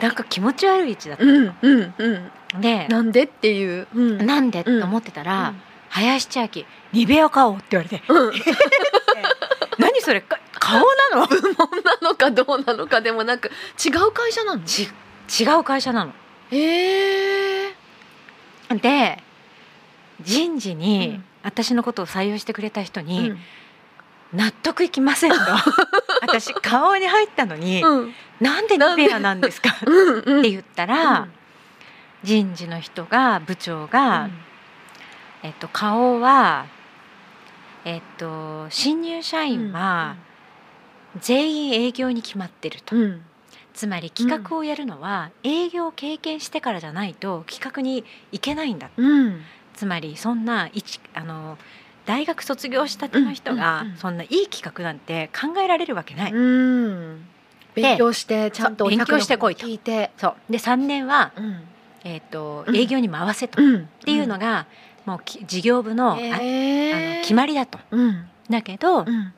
なんか気持ち悪い位置だったうんうんうん。の、でなんでっていう。うん。なんでってうん思ってたら、林千秋ニベア顔って言われて。うん。何それか顔なの？部門なのかどうなのかでもなく違う会社なの？ち違う会社なの。へえで人事にうん。私のことを採用してくれた人うにん「納得いきません」と。私顔に入ったのにうん「なんでニベアなんですか?」っうんうん。て言ったら人事の人が部長が「えっと、顔は、えっと、新入社員は全員営業に決まってると、うん。つまり企画をやるのは営業を経験してからじゃないと企画に行けないんだうん。つまりそんな一あの大学卒業したての人がそんないい企画なんて考えられるわけない、うん。勉強してちゃんと勉強してこいと。聞いて。そう。で3年は、うん。えっとうん。営業に回せと、っうん。ていうのが、もうき事業部の,あ、あの決まりだと。うん。だけど、うん。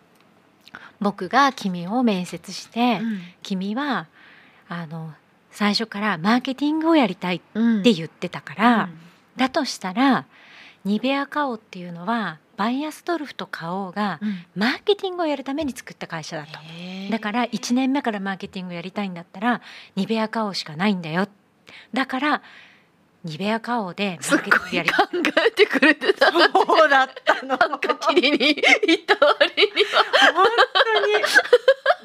僕が君を面接して、うん。君はあの最初からマーケティングをやりたいっうん。て言ってたから、だとしたらニベア花王っていうのはバイアスドルフと花王がうん。マーケティングをやるために作った会社だと。へー。だから1年目からマーケティングやりたいんだったらニベア花王しかないんだよ。だからニベア花王でマーケティングやり考えてくれてた。そうだったのなんか切りに行った割には。本当に。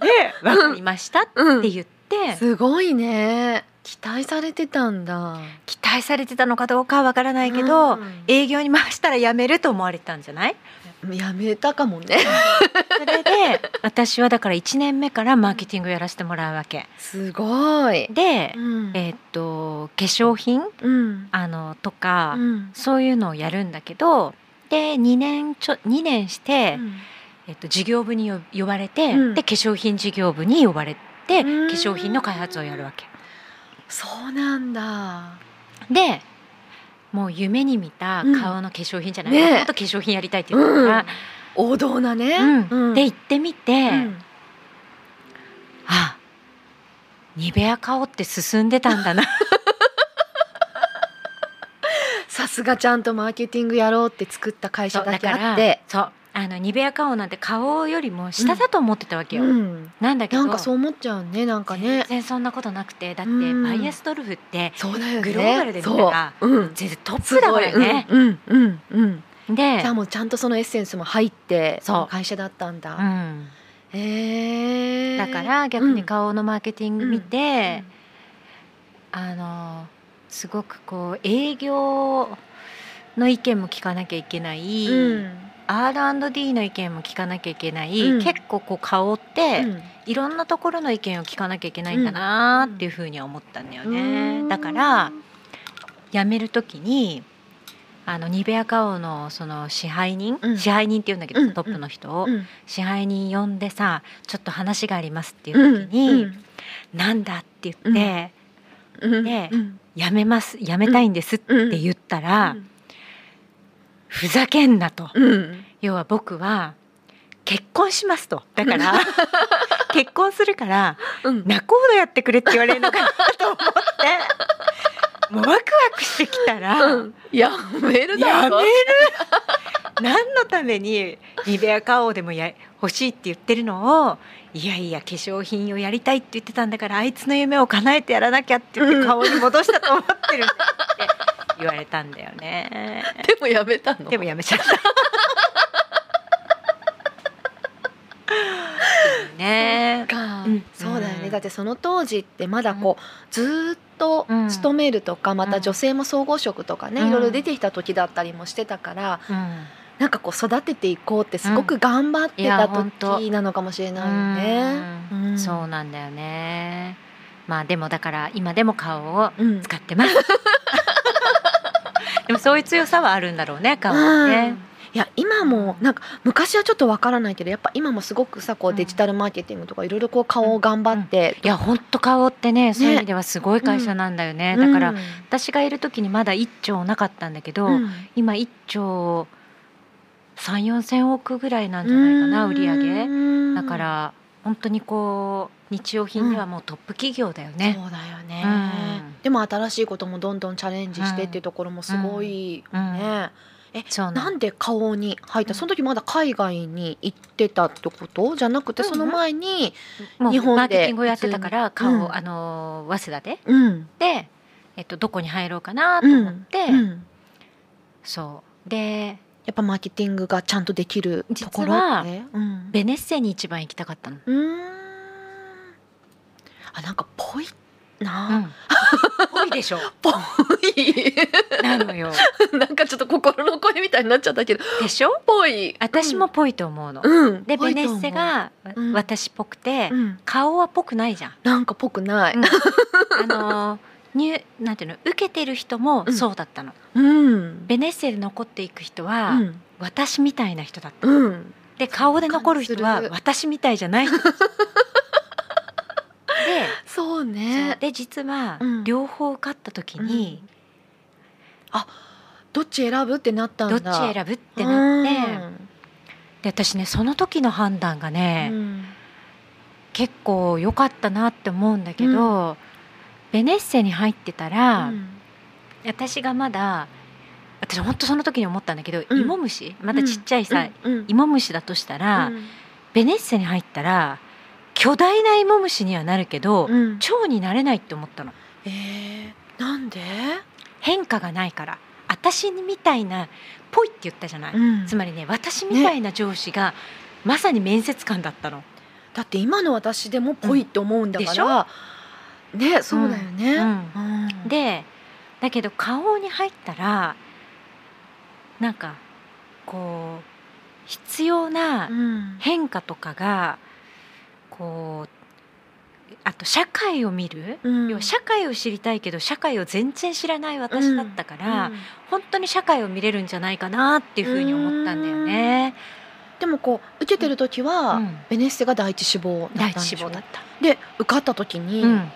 で分かりましたってうん言って、すごいね期待されてたんだ。期待されてたのかどうかは分からないけど、うん。営業に回したら辞めると思われてたんじゃない？やめたかもね。それで私はだから1年目からマーケティングやらせてもらうわけ。すごい。で、うん。えーっと化粧品？うん。あのとか、うん。そういうのをやるんだけどで2年ちょ2年して、えっと、事業部によ呼ばれて、うん。で化粧品事業部に呼ばれて化うん。粧品の開発をやるわけそうなんだ。でもう夢に見たうん。顔の化粧品じゃない、ねえ。もっと化粧品やりたいって言ってたから、王道なね。うん。で行ってみて、うん。あニベア顔って進んでたんだな。さすがちゃんとマーケティングやろうって作った会社だけあって。そうあのニベア顔なんて顔よりも下だと思ってたわけよ、うん。なんだけど。なんかそう思っちゃうねなんかね。全然そんなことなくて。だってうん。バイアスドルフってグローバルで見たらそう。うん。全然トップだからね、うんうんうんうん。でじゃあもうちゃんとそのエッセンスも入ってそう。会社だったんだ、うん、へえだから逆に顔のマーケティング見て、うんあのすごくこう営業の意見も聞かなきゃいけない、うん R&D の意見も聞かなきゃいけない、うん。結構こう顔って、うん。いろんなところの意見を聞かなきゃいけないんだなっていうふうには思ったんだよね、だから辞める時にあのニベアカオのその支配人、うん。支配人って言うんだけど、うん。トップの人を、うん。支配人呼んでさちょっと話がありますっていう時に「なんだ?」って言ってうん。でうん「辞めます辞めたいんです」って言ったらうん「ふざけんな」と。うん。要は僕は結婚しますと。だから 結婚するからうん。仲人やってくれって言われるのかなと思ってもうワクワクしてきたら、うん。やめるだろ。やめる。何のためにニベア花王でもや欲しいって言ってるの？をいやいや化粧品をやりたいって言ってたんだからあいつの夢を叶えてやらなきゃって言ってうん顔に戻したと思ってるって言われたんだよね。でもやめたの？でもやめちゃった。ね。か。うん。そうだようんね。だってその当時ってまだこうずーっとうん勤めるとかまた女性も総合職とかねうん。いろいろ出てきた時だったりもしてたからうん。なんかこう育てていこうってすごく頑張ってた時なのかもしれないよね。そうなんだよね。まあでもだから今でも顔をうん。使ってます。でもそういう強さはあるんだろうね顔はうん。ね。いや今もなんか昔はちょっとわからないけどやっぱ今もすごくさこううん。デジタルマーケティングとかいろいろこう顔を頑張って、いや本当顔ってねそういう意味ではすごい会社なんだよね。だから、うん私がいる時にまだ1兆なかったんだけど、うん。今1兆3 4千億ぐらいなんじゃないかな売り上げ。うんだから本当にこう日用品ではもうトップ企業だよね。そうだよね、うん。でも新しいこともどんどんチャレンジしてっていうところもすごいよね、そうなんんで顔に入った？その時まだ海外に行ってたってこと？じゃなくてうんその前に日本で。マーケティングをやってたから顔、うん。あの早稲田でうん。で、えっと、どこに入ろうかなと思って、うん。そう。でやっぱマーケティングがちゃんとできるところって？うん。ベネッセに一番行きたかったの。うーん。あなんかぽいな、うん、多いでしょ。ぽい。なのよ。なんかちょっと心の声みたいになっちゃったけど。でしょ？ぽい。私もぽいと思うの。うん。でベネッセが、うん。私っぽくて、うん。顔はぽくないじゃん。なんかぽくない。うん。あのになんていうの？受けてる人もそうだったの。うん。ベネッセで残っていく人は、うん。私みたいな人だった。うん。で顔で残る人は私みたいじゃない そうね。で実はうん。両方受かった時に、どっち選ぶってなったんどだっち選ぶってなって、で私ねその時の判断がうね、ん。結構良かったなって思うんだけど、ベネッセに入ってたら、うん。私がまだ私本当その時に思ったんだけど、うん。芋虫まだちっちゃいさ、うん。うん。芋虫だとしたら、うん。ベネッセに入ったら巨大な芋虫にはなるけど、うん。蝶になれないって思ったの。えーなんで？変化がないから。私みたいなぽいって言ったじゃない、うん。つまりね私みたいな上司が、まさに面接官だったの、だって今の私でもぽいって思うんだから。ねそうだよね。うん。でだけど顔に入ったらなんかこう必要なうん。変化とかがこうあと社会を見る、うん。要は社会を知りたいけど社会を全然知らない私だったから、うん。本当に社会を見れるんじゃないかなっていうふうに思ったんだよね。でもこう受けてる時は、うん。ベネッセが第一志望だ第ったんでしょ一志望だった。で受かった時に、うん、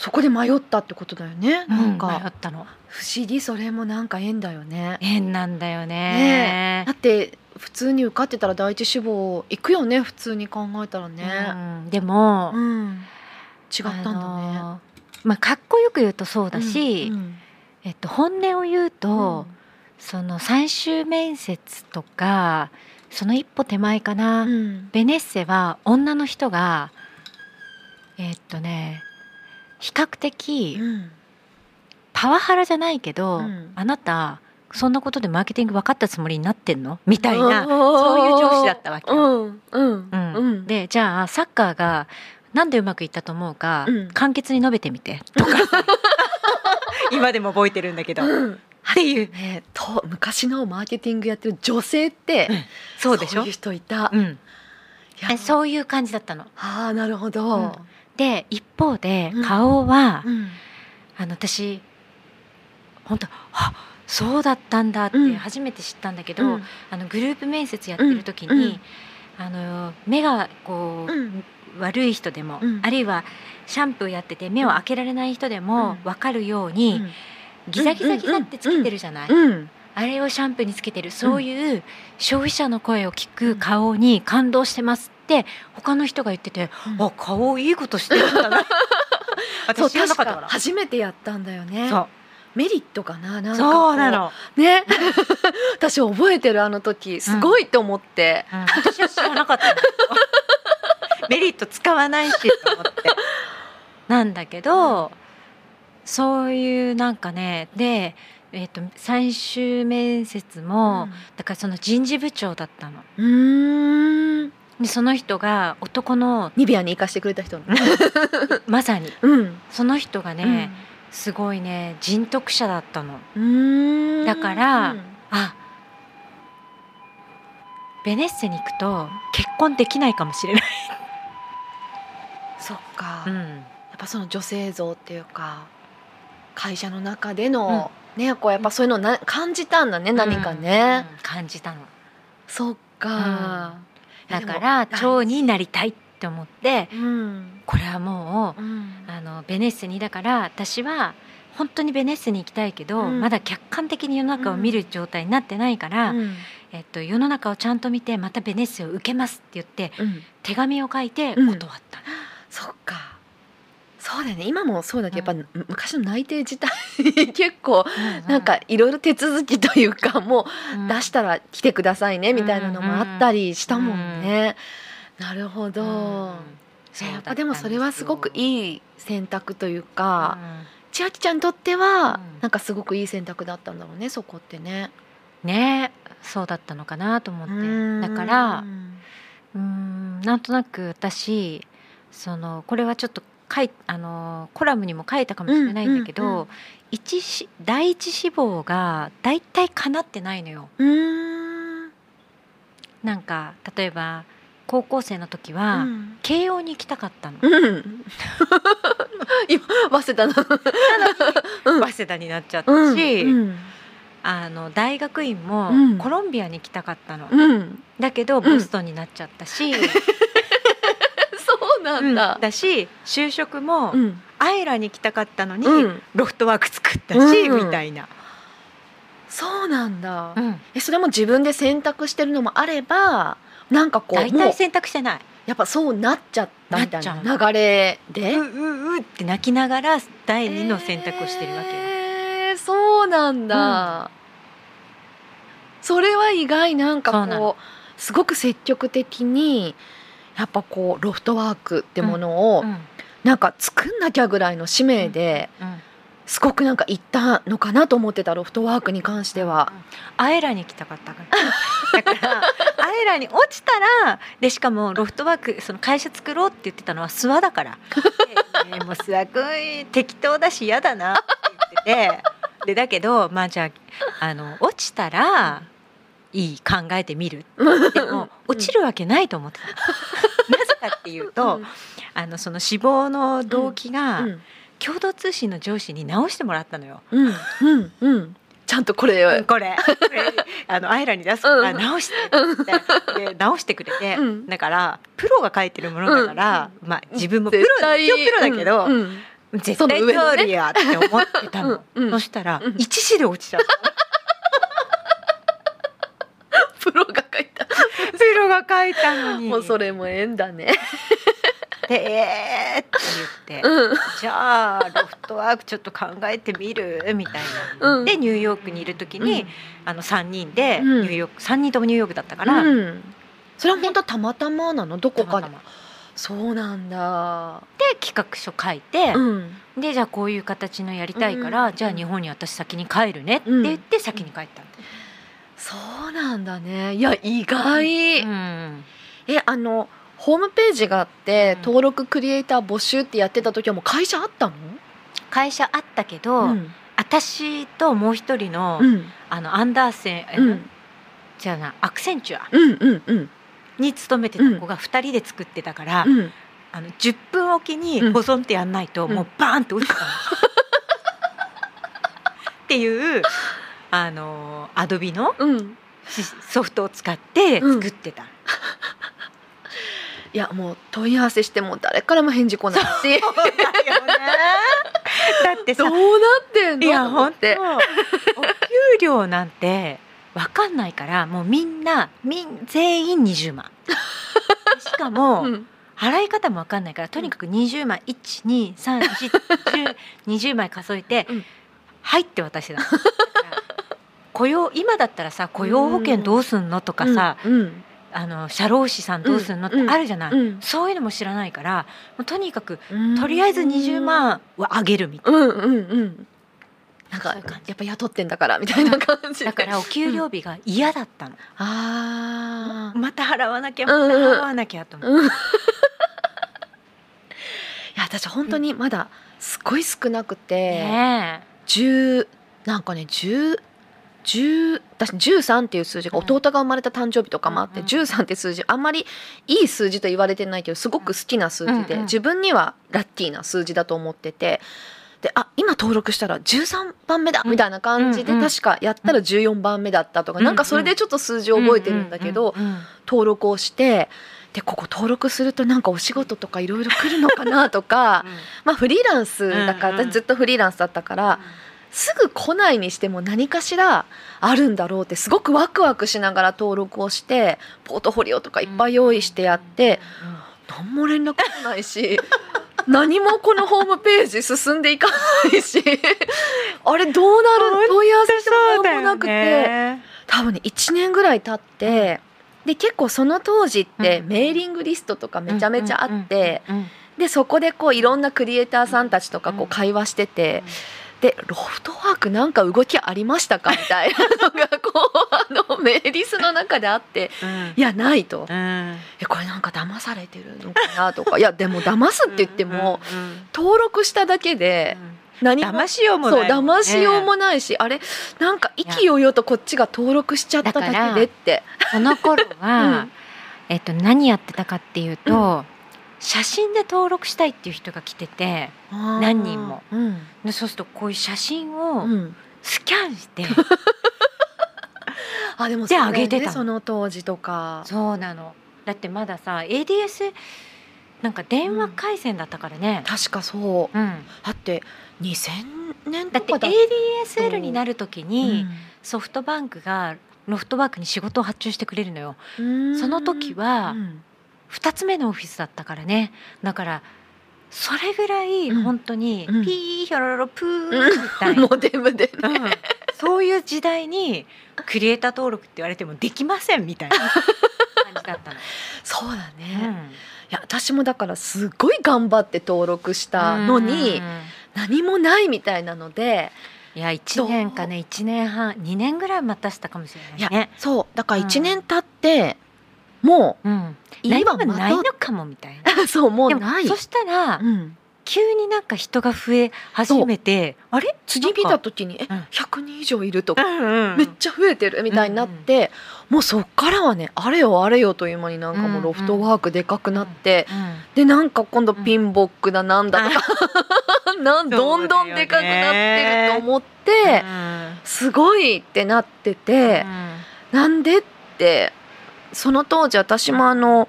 そこで迷ったってことだよね、なん迷かったの。不思議それもなんか縁だよね。変なんだよね。ねだって普通に受かってたら第一志望行くよね普通に考えたらね、うん。でも、うん。違ったんだね、まあかっこよく言うとそうだし、うんえっと本音を言うと、うん。その最終面接とかその一歩手前かな、うん。ベネッセは女の人がえーっとね比較的うん。パワハラじゃないけど、うん。あなたそんなことでマーケティング分かったつもりになってんの？みたいなそそういう上司だったわけよ。うん。うん。でじゃあサッカーがなんでうまくいったと思うか、うん。簡潔に述べてみてとか。今でも覚えてるんだけど、っうん。ていう。ねと昔のマーケティングやってる女性って、うん。そうでしょ？そういう人いた。うん、そういう感じだったの。ああなるほど。で一方でうん。顔は、うん。あの私本当あそうだったんだってうん。初めて知ったんだけど、うん。あのグループ面接やってる時に、あの目がこう、うん。悪い人でも、うん。あるいはシャンプーやってて目を開けられない人でもうん。分かるように、ギザギザギザってつけてるじゃない、うん。あれをシャンプーにつけてるそういう消費者の声を聞く顔に感動してますって他の人が言ってて、うん。あ顔いいことしてるんだな。私知らなかったから。初めてやったんだよね。そう。メリットかななんかこそうなの、ね。私覚えてるあの時。すごいと思って、うん。私は知らなかったの メリット使わないしと思って。なんだけどそういうなんかねで、えー、と最終面接も、だからその人事部長だったの。うん、うーんでその人が男のニビアに行かしてくれた人の。まさに。うん。その人がね、すごいね人徳者だったの。だからあベネッセに行くと結婚できないかもしれない、そっか、やっうんぱその女性像っていうか会社の中での、ねこうやっぱそういうのな感じたんだね、何かね、うん。感じたの。そっか、だからでも長になりたいって思ってうん。これはもううん。あのベネッセにだから私は本当にベネッセに行きたいけど、うん。まだ客観的に世の中を見る状態になってないから、うん。えっと、世の中をちゃんと見てまたベネッセを受けますって言ってうん。手紙を書いて断ったの、そっかそうだよね。今もそうだけど、うん。やっぱ昔の内定自体 結構うなんかいろいろ手続きというかもう出したら来てくださいねみたいなのもあったりしたもんね。なるほど、うん。やっぱでもそれはすごくい、いい選択というか、うん。千秋ちゃんにとってはうん。なんかすごくいい選択だったんだろうねそこってね。ねそうだったのかなと思って。だからうーんなんとなく私そのこれはちょっと書いあのコラムにも書いたかもしれないんだけど、うんうんうん一し第一志望がだいたい叶ってないのよ。なんか例えば高校生の時は、うん。慶応に行きたかったの。うん。今早稲田の。うん。早稲田になっちゃったうんし、うん。あの大学院もうん。コロンビアに行きたかったの。うん。だけどボストンになっちゃったし、なんだ。だし就職もうんアイラに行きたかったのに、うんロフトワーク作ったし、うんみたいな。そうなんだ。うんえそれも自分で選択してるのもあればなんかこう大体選択してない。やっぱそうなっちゃったみたいな流れで？うううって泣きながら第二の選択をしてるわけよ。えーそうなんだ、それは意外なんかこうすごく積極的にやっぱこうロフトワークってものをうんなんか作んなきゃぐらいの使命でうんすごくなんか行ったのかなと思ってたロフトワークに関しては。アエラに行きたかったから。だからアエラに落ちたらでしかもロフトワークその会社作ろうって言ってたのは諏訪だから。でもう諏訪君適当だし嫌だなって言っててでだけどまあじゃああの落ちたらいい考えてみる。でも落ちるわけないと思ってた。なぜかっていうと、あのその死亡の動機が、うん。共同通信の上司に直してもらったのよ。うん。うん。うん。ちゃんとこれを、これ。これ あのアイラに出す。からうん。直して。ってで直してくれて、うん。だからプロが書いてるものだから、まあ自分もプロ一応プロだけど、うん。うん。絶対通りやって思ってたの。うん。うん。そしたら、うん。一時で落ちちゃった。が書いたのに。もうそれも縁だね。で「えー!」って言って、うん。じゃあロフトワークちょっと考えてみる？みたいな、うん。でニューヨークにいる時に、あの3人でうん。ニューヨーク、3人ともニューヨークだったから、うん。それは本当たまたまなの？どこかで。そうなんだ。で企画書書いて、うん。でじゃあこういう形のやりたいから、うんじゃあ日本に私先に帰るねってうん言って先に帰ったの、そうなんだね。いや意外、うん。えあのホームページがあって、うん。登録クリエイター募集ってやってた時はもう会社あったの？会社あったけど、うん。私ともう一人の,、うん。あのアンダーセン、えうん。じゃあなアクセンチュア？に勤めてた子が2人で作ってたから、うん。あの10分おきにうん。保存ってやんないと、うん。もうバーンって落ちてたの。っていうあのアドビのうん。しソフトを使って作ってた。いやもう問い合わせしても誰からも返事来ないし。だってさどうなってんの？いや本当。お給料なんてわかんないからもうみんなみん全員20万。しかも、うん。払い方もわかんないからとにかく20枚123420枚数えて、うん。はいって私だ 雇用今だったらさ雇用保険どうすんのとかさ、うんあの社労士さんどうすんのってうんあるじゃない、うん。そういうのも知らないからとにかくうん。とりあえず20万はあげるみたいうんうんうん。なんかやっぱ雇ってんだからみたいな感じだからお給料日が嫌だったの、あまた払わなきゃまたうん。うん払わなきゃと思って、うん。いや私本当にまだすごい少なくて、ね10なんかね10 10私13っていう数字がうん。弟が生まれた誕生日とかもあって、うんうん。13って数字あんまりいい数字と言われてないけどすごく好きな数字で、自分にはラッキーな数字だと思っててであ今登録したら13番目だうん。みたいな感じで、確かやったら14番目だったとか、うんなんかそれでちょっと数字を覚えてるんだけど、登録をしてでここ登録するとなんかお仕事とかいろいろ来るのかなとかまあフリーランスだから、私ずっとフリーランスだったから。すぐ来ないにしても何かしらあるんだろうってすごくワクワクしながら登録をしてポートフォリオとかいっぱい用意してやって何も連絡来ないし 何もこのホームページ進んでいかないしあれどうなる問い合わせしても何もなくて、多分ね1年ぐらい経ってで結構その当時ってうん。メーリングリストとかめちゃめちゃあって、うんうんうんでそこでこういろんなクリエイターさんたちとかこううん。会話してて。でロフトワークなんか動きありましたかみたいなのがこうあのメーリスの中であってうん。いやないと。うん。えこれなんか騙されてるのかなとか。いやでも騙すって言ってもうんうん登録しただけで何も騙しようもそうない。もんね騙しようもないしあれなんか意気揚々とこっちが登録しちゃっただけでって。その頃は、うん。えっと何やってたかっていうと、写真で登録したいっていう人が来てて何人も。うん。でそうするとこういう写真うをん。スキャンして、あでもでそね上げてた。のその当時とか。そうなの。だってまださ ADS なんか電話回線だったからね、確かそう。うん。だって2000年だってとかだ ADSL になる時に、ソフトバンクがロフトワークに仕事を発注してくれるのよ。うん。その時はうん2つ目のオフィスだったからね。だからそれぐらいうん。本当にうん。ピーヒョロロプーみたいな、モデムでね。うん。そういう時代にクリエイター登録って言われてもできませんみたいな感じだったの。そうだね、うん。いや私もだからすごい頑張って登録したのにうん何もないみたいなのでいや1年かね1年半2年ぐらい待たせたかもしれないね。そう。だからうん。1年経って、もうん、ういいわ何もないまのかもみたいな。た そうもうない。そしたら、うん、急になんか人が増え始めてあれ？次見た時にえうん。100人以上いるとか、うんめっちゃ増えてるみたいになって、もうそっからはねあれよあれよという間になんかもうロフトワークでかくなって、でなんか今度ピンボックだなんだとか、なんどんどんでかくなってると思って、すごいってなってて、なんでってその当時私もあの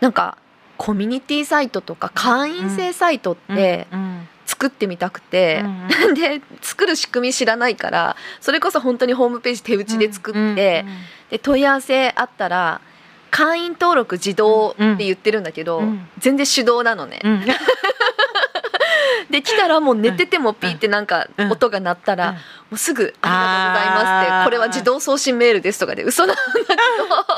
なんかコミュニティサイトとか会員制サイトって作ってみたくて、で作る仕組み知らないからそれこそ本当にホームページ手打ちで作って、で問い合わせあったら会員登録自動って言ってるんだけど、うん。全然手動なのね、うんで来たらもう寝ててもピーってなんかうん。音が鳴ったら、うん。もうすぐ「ありがとうございます」ってこれは自動送信メールですとかで嘘なんだ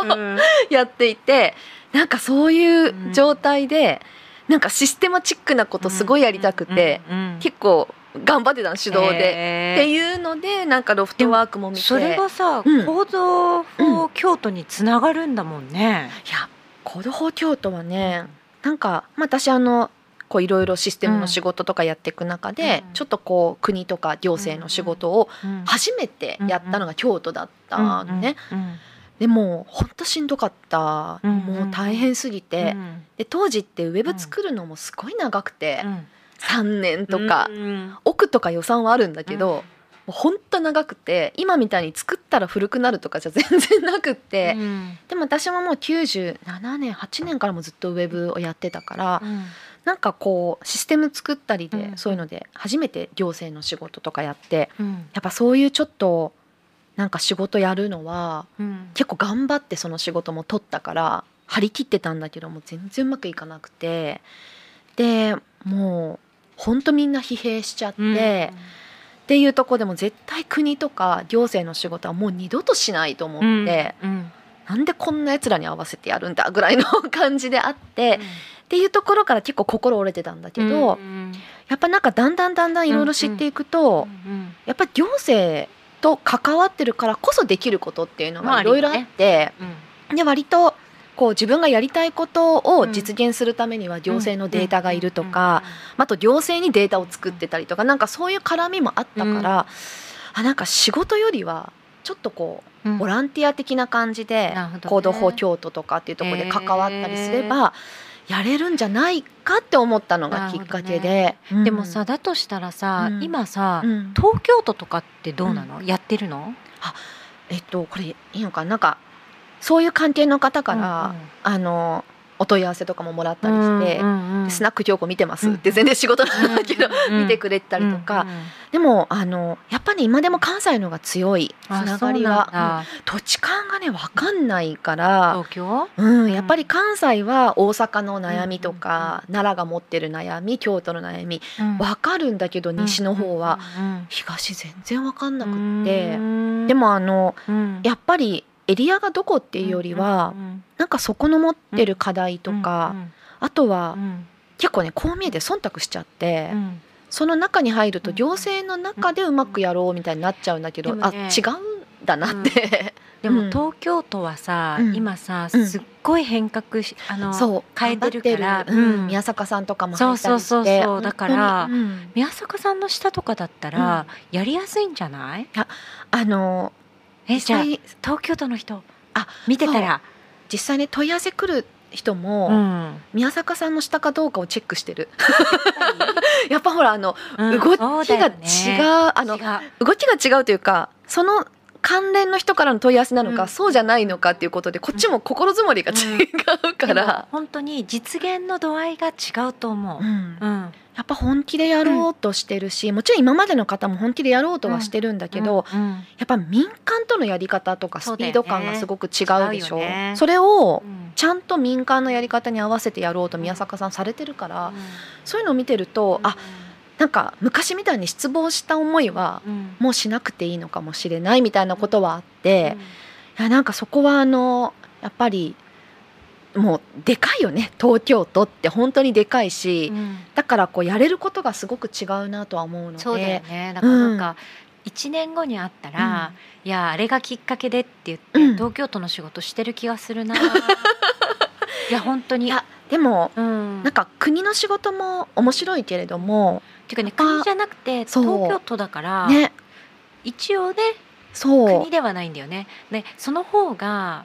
けど、うん。やっていてなんかそういう状態で、なんかシステマチックなことすごいやりたくて、うんうん結構頑張ってたの手動で。へー。っていうのでなんかロフトワークも見て。それがさ、うん。行動法京都につながるんだもんね。いや行動法京都はねなんか、まあ、私あのいろいろシステムの仕事とかやっていく中で、うん。ちょっとこう国とか行政の仕事をうん。初めてやったのが京都だったのね、うんでもほんとしんどかった、うんもう大変すぎうて、ん。で当時ってウェブ作るのもすごい長くて、うん。3年とか、うん億とか予算はあるんだけど、うん。もうほんと長くて今みたいに作ったら古くなるとかじゃ全然なくって、うん。でも私ももう97年8年からもずっとウェブをやってたから、なんかこうシステム作ったりで、うん。そういうので初めて行政の仕事とかやってうん。やっぱそういうちょっとなんか仕事やるのはうん。結構頑張ってその仕事も取ったから張り切ってたんだけども全然うまくいかなくてでもうほんとみんな疲弊しちゃって、っていうとこでも絶対国とか行政の仕事はもう二度としないと思って、うん。なんでこんなやつらに合わせてやるんだぐらいの感じであって、っていうところから結構心折れてたんだけど、うんやっぱなんかだんだんだんだんいろいろ知っていくと、うんやっぱ行政と関わってるからこそできることっていうのまあがいろいろあって、うん。で割とこう自分がやりたいことを実現するためには行政のデータがいるとか、あと行政にデータを作ってたりとかなんかそういう絡みもあったから、あなんか仕事よりはちょっとこううん。ボランティア的な感じで行動法京都とかっていうところで関わったりすればやれるんじゃないかって思ったのがきっかけで、うん。でもさだとしたらさ、うん。今さ、うん。東京都とかってどうなの、やってるの？えっとこれいいのかな？なんかそういう関係の方から、うんうん。あのお問い合わせとかももらったりしてうんうんうん「スナック京子見てます」って全然仕事なんだけど、見てくれてたりとか、でもあのやっぱり今でも関西の方が強いつあながりは。土地勘がね分かんないから、東京？うん、やっぱり関西は大阪の悩みとか、奈良が持ってる悩み京都の悩み分かるんだけど西の方は、東全然分かんなくって、でももあのやっぱりエリアがどこっていうよりは、なんかそこの持ってる課題とか、あとは結構ねこう見えて忖度しちゃって、その中に入るとうん行政の中でうまくやろうみたいになっちゃうんだけど、ね違うんだなって、でも東京都はさ、うん。今さうん。すっごい変革しあのそう。変えてるからうん。うん。宮坂さんとかもそう入ったりして。そうそうそうだから宮坂さんの下とかだったら、やりやすいんじゃない？あのえじゃあ。実際東京都の人。あ見てたら。実際に問い合わせ来る人も、うん。宮坂さんの下かどうかをチェックしてる。やっぱほらあのうん。動きが違う,、よね。あの動きが違うというかその関連の人からの問い合わせなのか、うん。そうじゃないのかっていうことでこっちも心づもりが違うから、本当に実現の度合いが違うと思う。う。ん。うん。やっぱ本気でやろうとしてるし、もちろん今までの方も本気でやろうとはしてるんだけど、うん。うん。やっぱ民間とのやり方とかスピード感がすごく違うでしょ。そね。それをうん。ちゃんと民間のやり方に合わせてやろうと宮坂さんされてるから、そういうのを見てると、あなんか昔みたいに失望した思いはうん。もうしなくていいのかもしれないみたいなことはあって、いやなんかそこはあのやっぱりもうでかいよね東京都って本当にでかいし、うん。だからこうやれることがすごく違うなとは思うので。そうだよね。だからなんか1年後に会ったら、いやあれがきっかけでって言って、うん。東京都の仕事してる気がするな。いや本当に。いやでもうん。なんか国の仕事も面白いけれどもていうかね国じゃなくて東京都だから、ね。一応ねそう。国ではないんだよね。でその方が、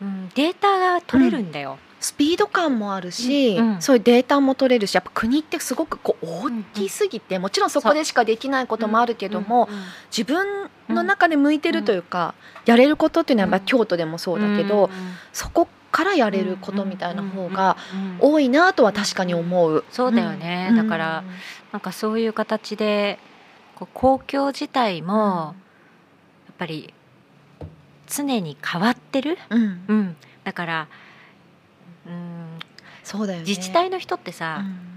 うん、データが取れるんだよ、スピード感もあるし、うんうん。そういうデータも取れるしやっぱ国ってすごくこう大きすぎて、もちろんそこでしかできないこともあるけども、う。んうん自分の中で向いてるというか、やれることっていうのはやっぱ京都でもそうだけど、そこからやれることみたいな方が多いなとは確かに思う。そうだよね、うん。だからなんかそういう形でこう公共自体もやっぱり常に変わってる、うん。うん、だからうんそうだよね。自治体の人ってうさ、ん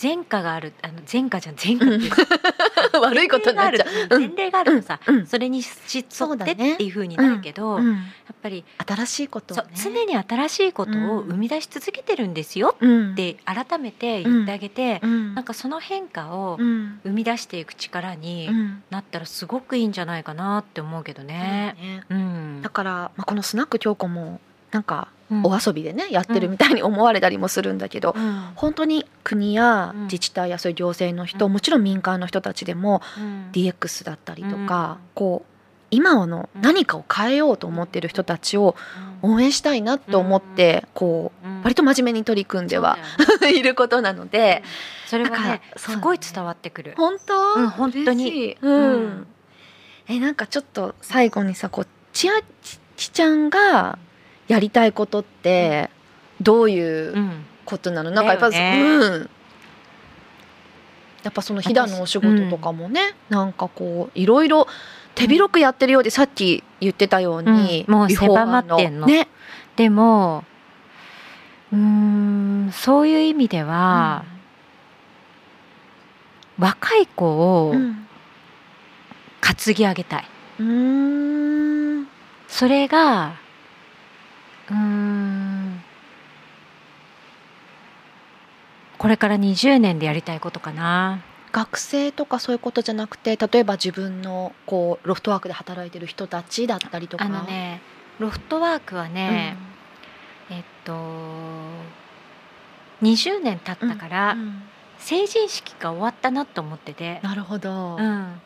前科があるあの前科じゃん前科っていう 悪いことになっちゃう。前例があるとさ、うん。うん。それにし沿ってっていう風になるけど、やっうん。ぱり、新しいことね。常に新しいことを生み出し続けてるんですようん。って改めて言ってあげて、うん。なんかその変化をうん。生み出していく力にうん。なったらすごくいいんじゃないかなって思うけどね。ね。うん。だから、まあ、このスナック京子もなんかうんお遊びでねやってるみたいに思われたりもするんだけど、うん。本当に国やうん。自治体やそういう行政の人、うん。もちろん民間の人たちでもうん。DX だったりとか、うん。こう今のうん何かを変えようと思ってる人たちを応援したいなと思って、こううん。割と真面目に取り組んでは いることなので、それはなんかねすごい伝わってくる。本当、うん本当？に。うん。うん。えなんかちょっと最後にさこうちあちちちゃんがやりたいことってどういううん。ことなの、なんかやっぱ、ね。うん。やっぱその飛騨のお仕事とかもね、なんかこういろいろ手広くやってるようで、さっき言ってたように、うん。もう狭まってんの。ね、でもうーんそういう意味では、若い子をうん。担ぎ上げたい。うーん。それがうーん。これから20年でやりたいことかな。学生とかそういうことじゃなくて例えば自分のこうロフトワークで働いてる人たちだったりとか。あのねロフトワークはね、えっと20年経ったから、うんうん。成人式が終わったなと思ってて、なるほど、うん、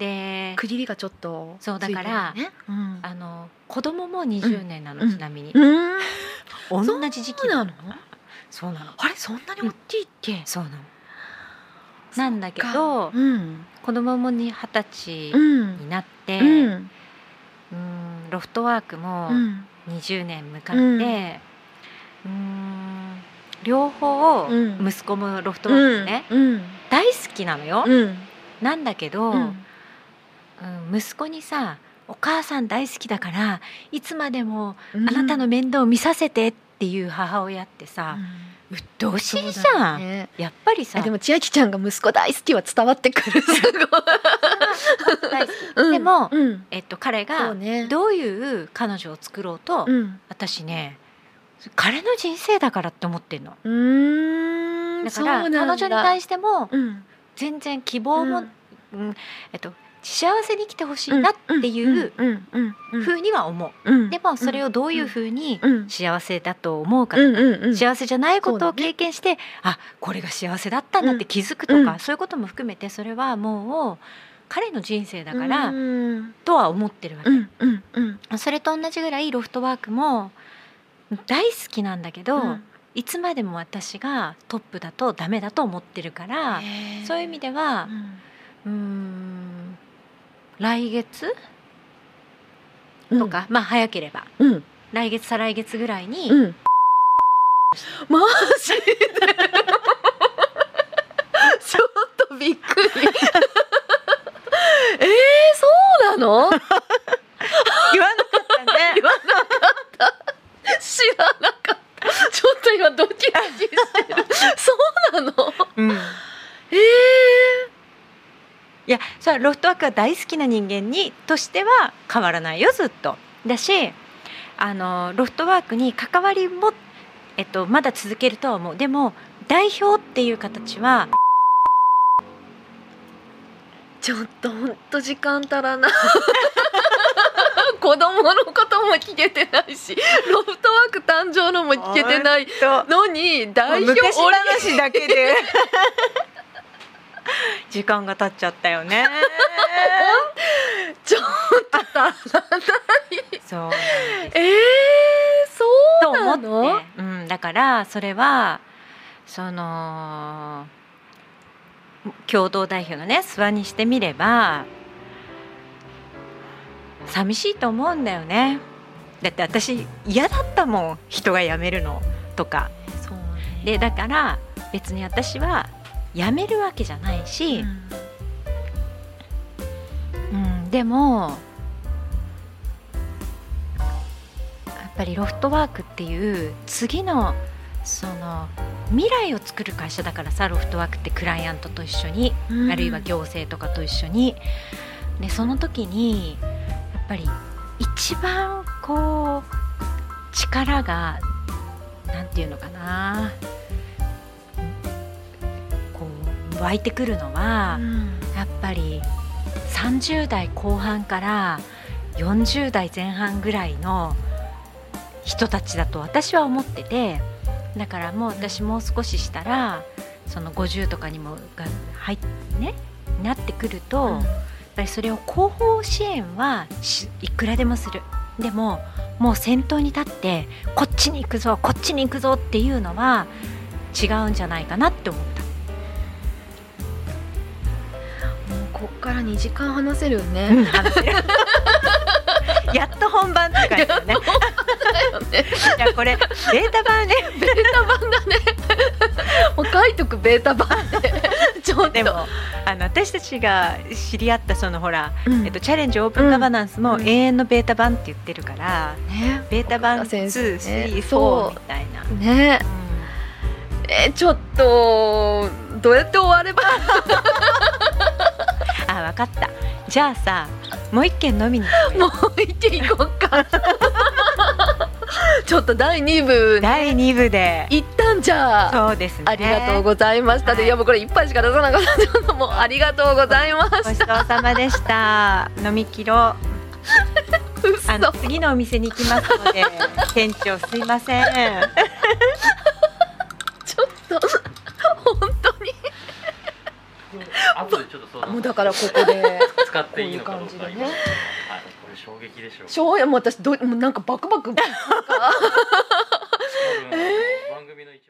で区切りがちょっとそうだからうんあの子供も20年なの、うんちなみに、うん。同じ時期。なの？そうなの。あれ？そんなに大きいっけ、そうなの。なんだけどうん。子供もに二十歳うん。になって、ううんんロフトワークもうん。20年迎えて、うん。両方うん。息子もロフトワークね、うん。大好きなのよ、うん。なんだけど、うんうん息子にさ「お母さん大好きだからいつまでもうん。あなたの面倒を見させて」っていう母親ってさ、うっとうしいじゃん、ね。やっぱりさ。あでも千秋ちゃんが息子大好きは伝わってくる。でも、うん。えっと、彼そがどういう彼女を作ろうと、うん。私ね彼の人生だからって思ってんの。うーんだから彼女に対してもうん。全然希望も、えっと、幸せに生きてほしいなっていうふうには思う、うんでもそれをどういうふうにうん幸せだと思うか、うんうんうん。幸せじゃないことを経験して、あこれが幸せだったんだって気づくとか、うん。そういうことも含めてそれはもう彼の人生だから、うん。とは思ってるわけ、それと同じぐらいロフトワークも大好きなんだけど、うんいつまでも私がトップだとダメだと思ってるから、そういう意味ではうーん来月？とか、まあ早ければ。来月再来月ぐらいに、うん。マジで？ちょっとびっくり。えー、そうなの？言わなかったね。言わなかった。知らなかった。ちょっと今ドキドキしてる。そうなの？うん。えいやそれはロフトワークが大好きな人間にとしては変わらないよずっと。だしあのロフトワークに関わりも、えっと、まだ続けるとは思う。でも代表っていう形はー、ちょっとほんと時間足らない。子供のことも聞けてないしロフトワーク誕生のも聞けてないのに代表昔話だけで 時間が経っちゃったよね。ちょっと足らない。そうなんです。えー、とそうな思のって、うん、だからそれはその共同代表のね諏訪にしてみれば寂しいと思うんだよね。だって私嫌だったもん。人が辞めるのとか。そうね。でだから別に私は辞めるわけじゃないし、うん。でもやっぱぱりロフトワークっていう次のその未来を作る会社だからさロフトワークってクライアントと一緒に、あるいは行政とかと一緒に。でその時にやっぱり一番こう力がなんていうのかな湧いてくるのは、やっぱり30代後半から40代前半ぐらいの人たちだと私は思っててだからもう私もう少ししたらその50とかにもが入ってねなってくると、やっぱりそれを後方支援はいくらでもする。でももう先頭に立ってこっちに行くぞこっちに行くぞっていうのは違うんじゃないかなって思っこっから2時間話せるよね、うん。やっと本番って感じだね。いやこれデータ版ね。ベータ版だね。もう書いとくベータ版で。ちょっと。でもあの私たちが知り合ったそのほら、うん。えっと、チャレンジオープンガバナンスもうん。永遠のベータ版って言ってるから、ね。ベータ版先生ね。234そう。みたいな。ね。えーちょっとどうやって終わればあ分かった。じゃあさもう一軒飲みに もう行っていこうか。ちょっと第2部第2部で。一旦じゃ。あそうですね。ありがとうございました。で、はい。い、やもうこれ一杯しか出さなかったちょっともうありがとうございまごちしたそうさまでした。飲み切ろう。嘘。あの次のお店に行きますので店長すいません。ちょっと本当に後でちょっと相談もうだからここで使っていいのかどうか、ね、はい、これ衝撃でしょう。衝撃もう私どうなんかバクバク。えー、番組の一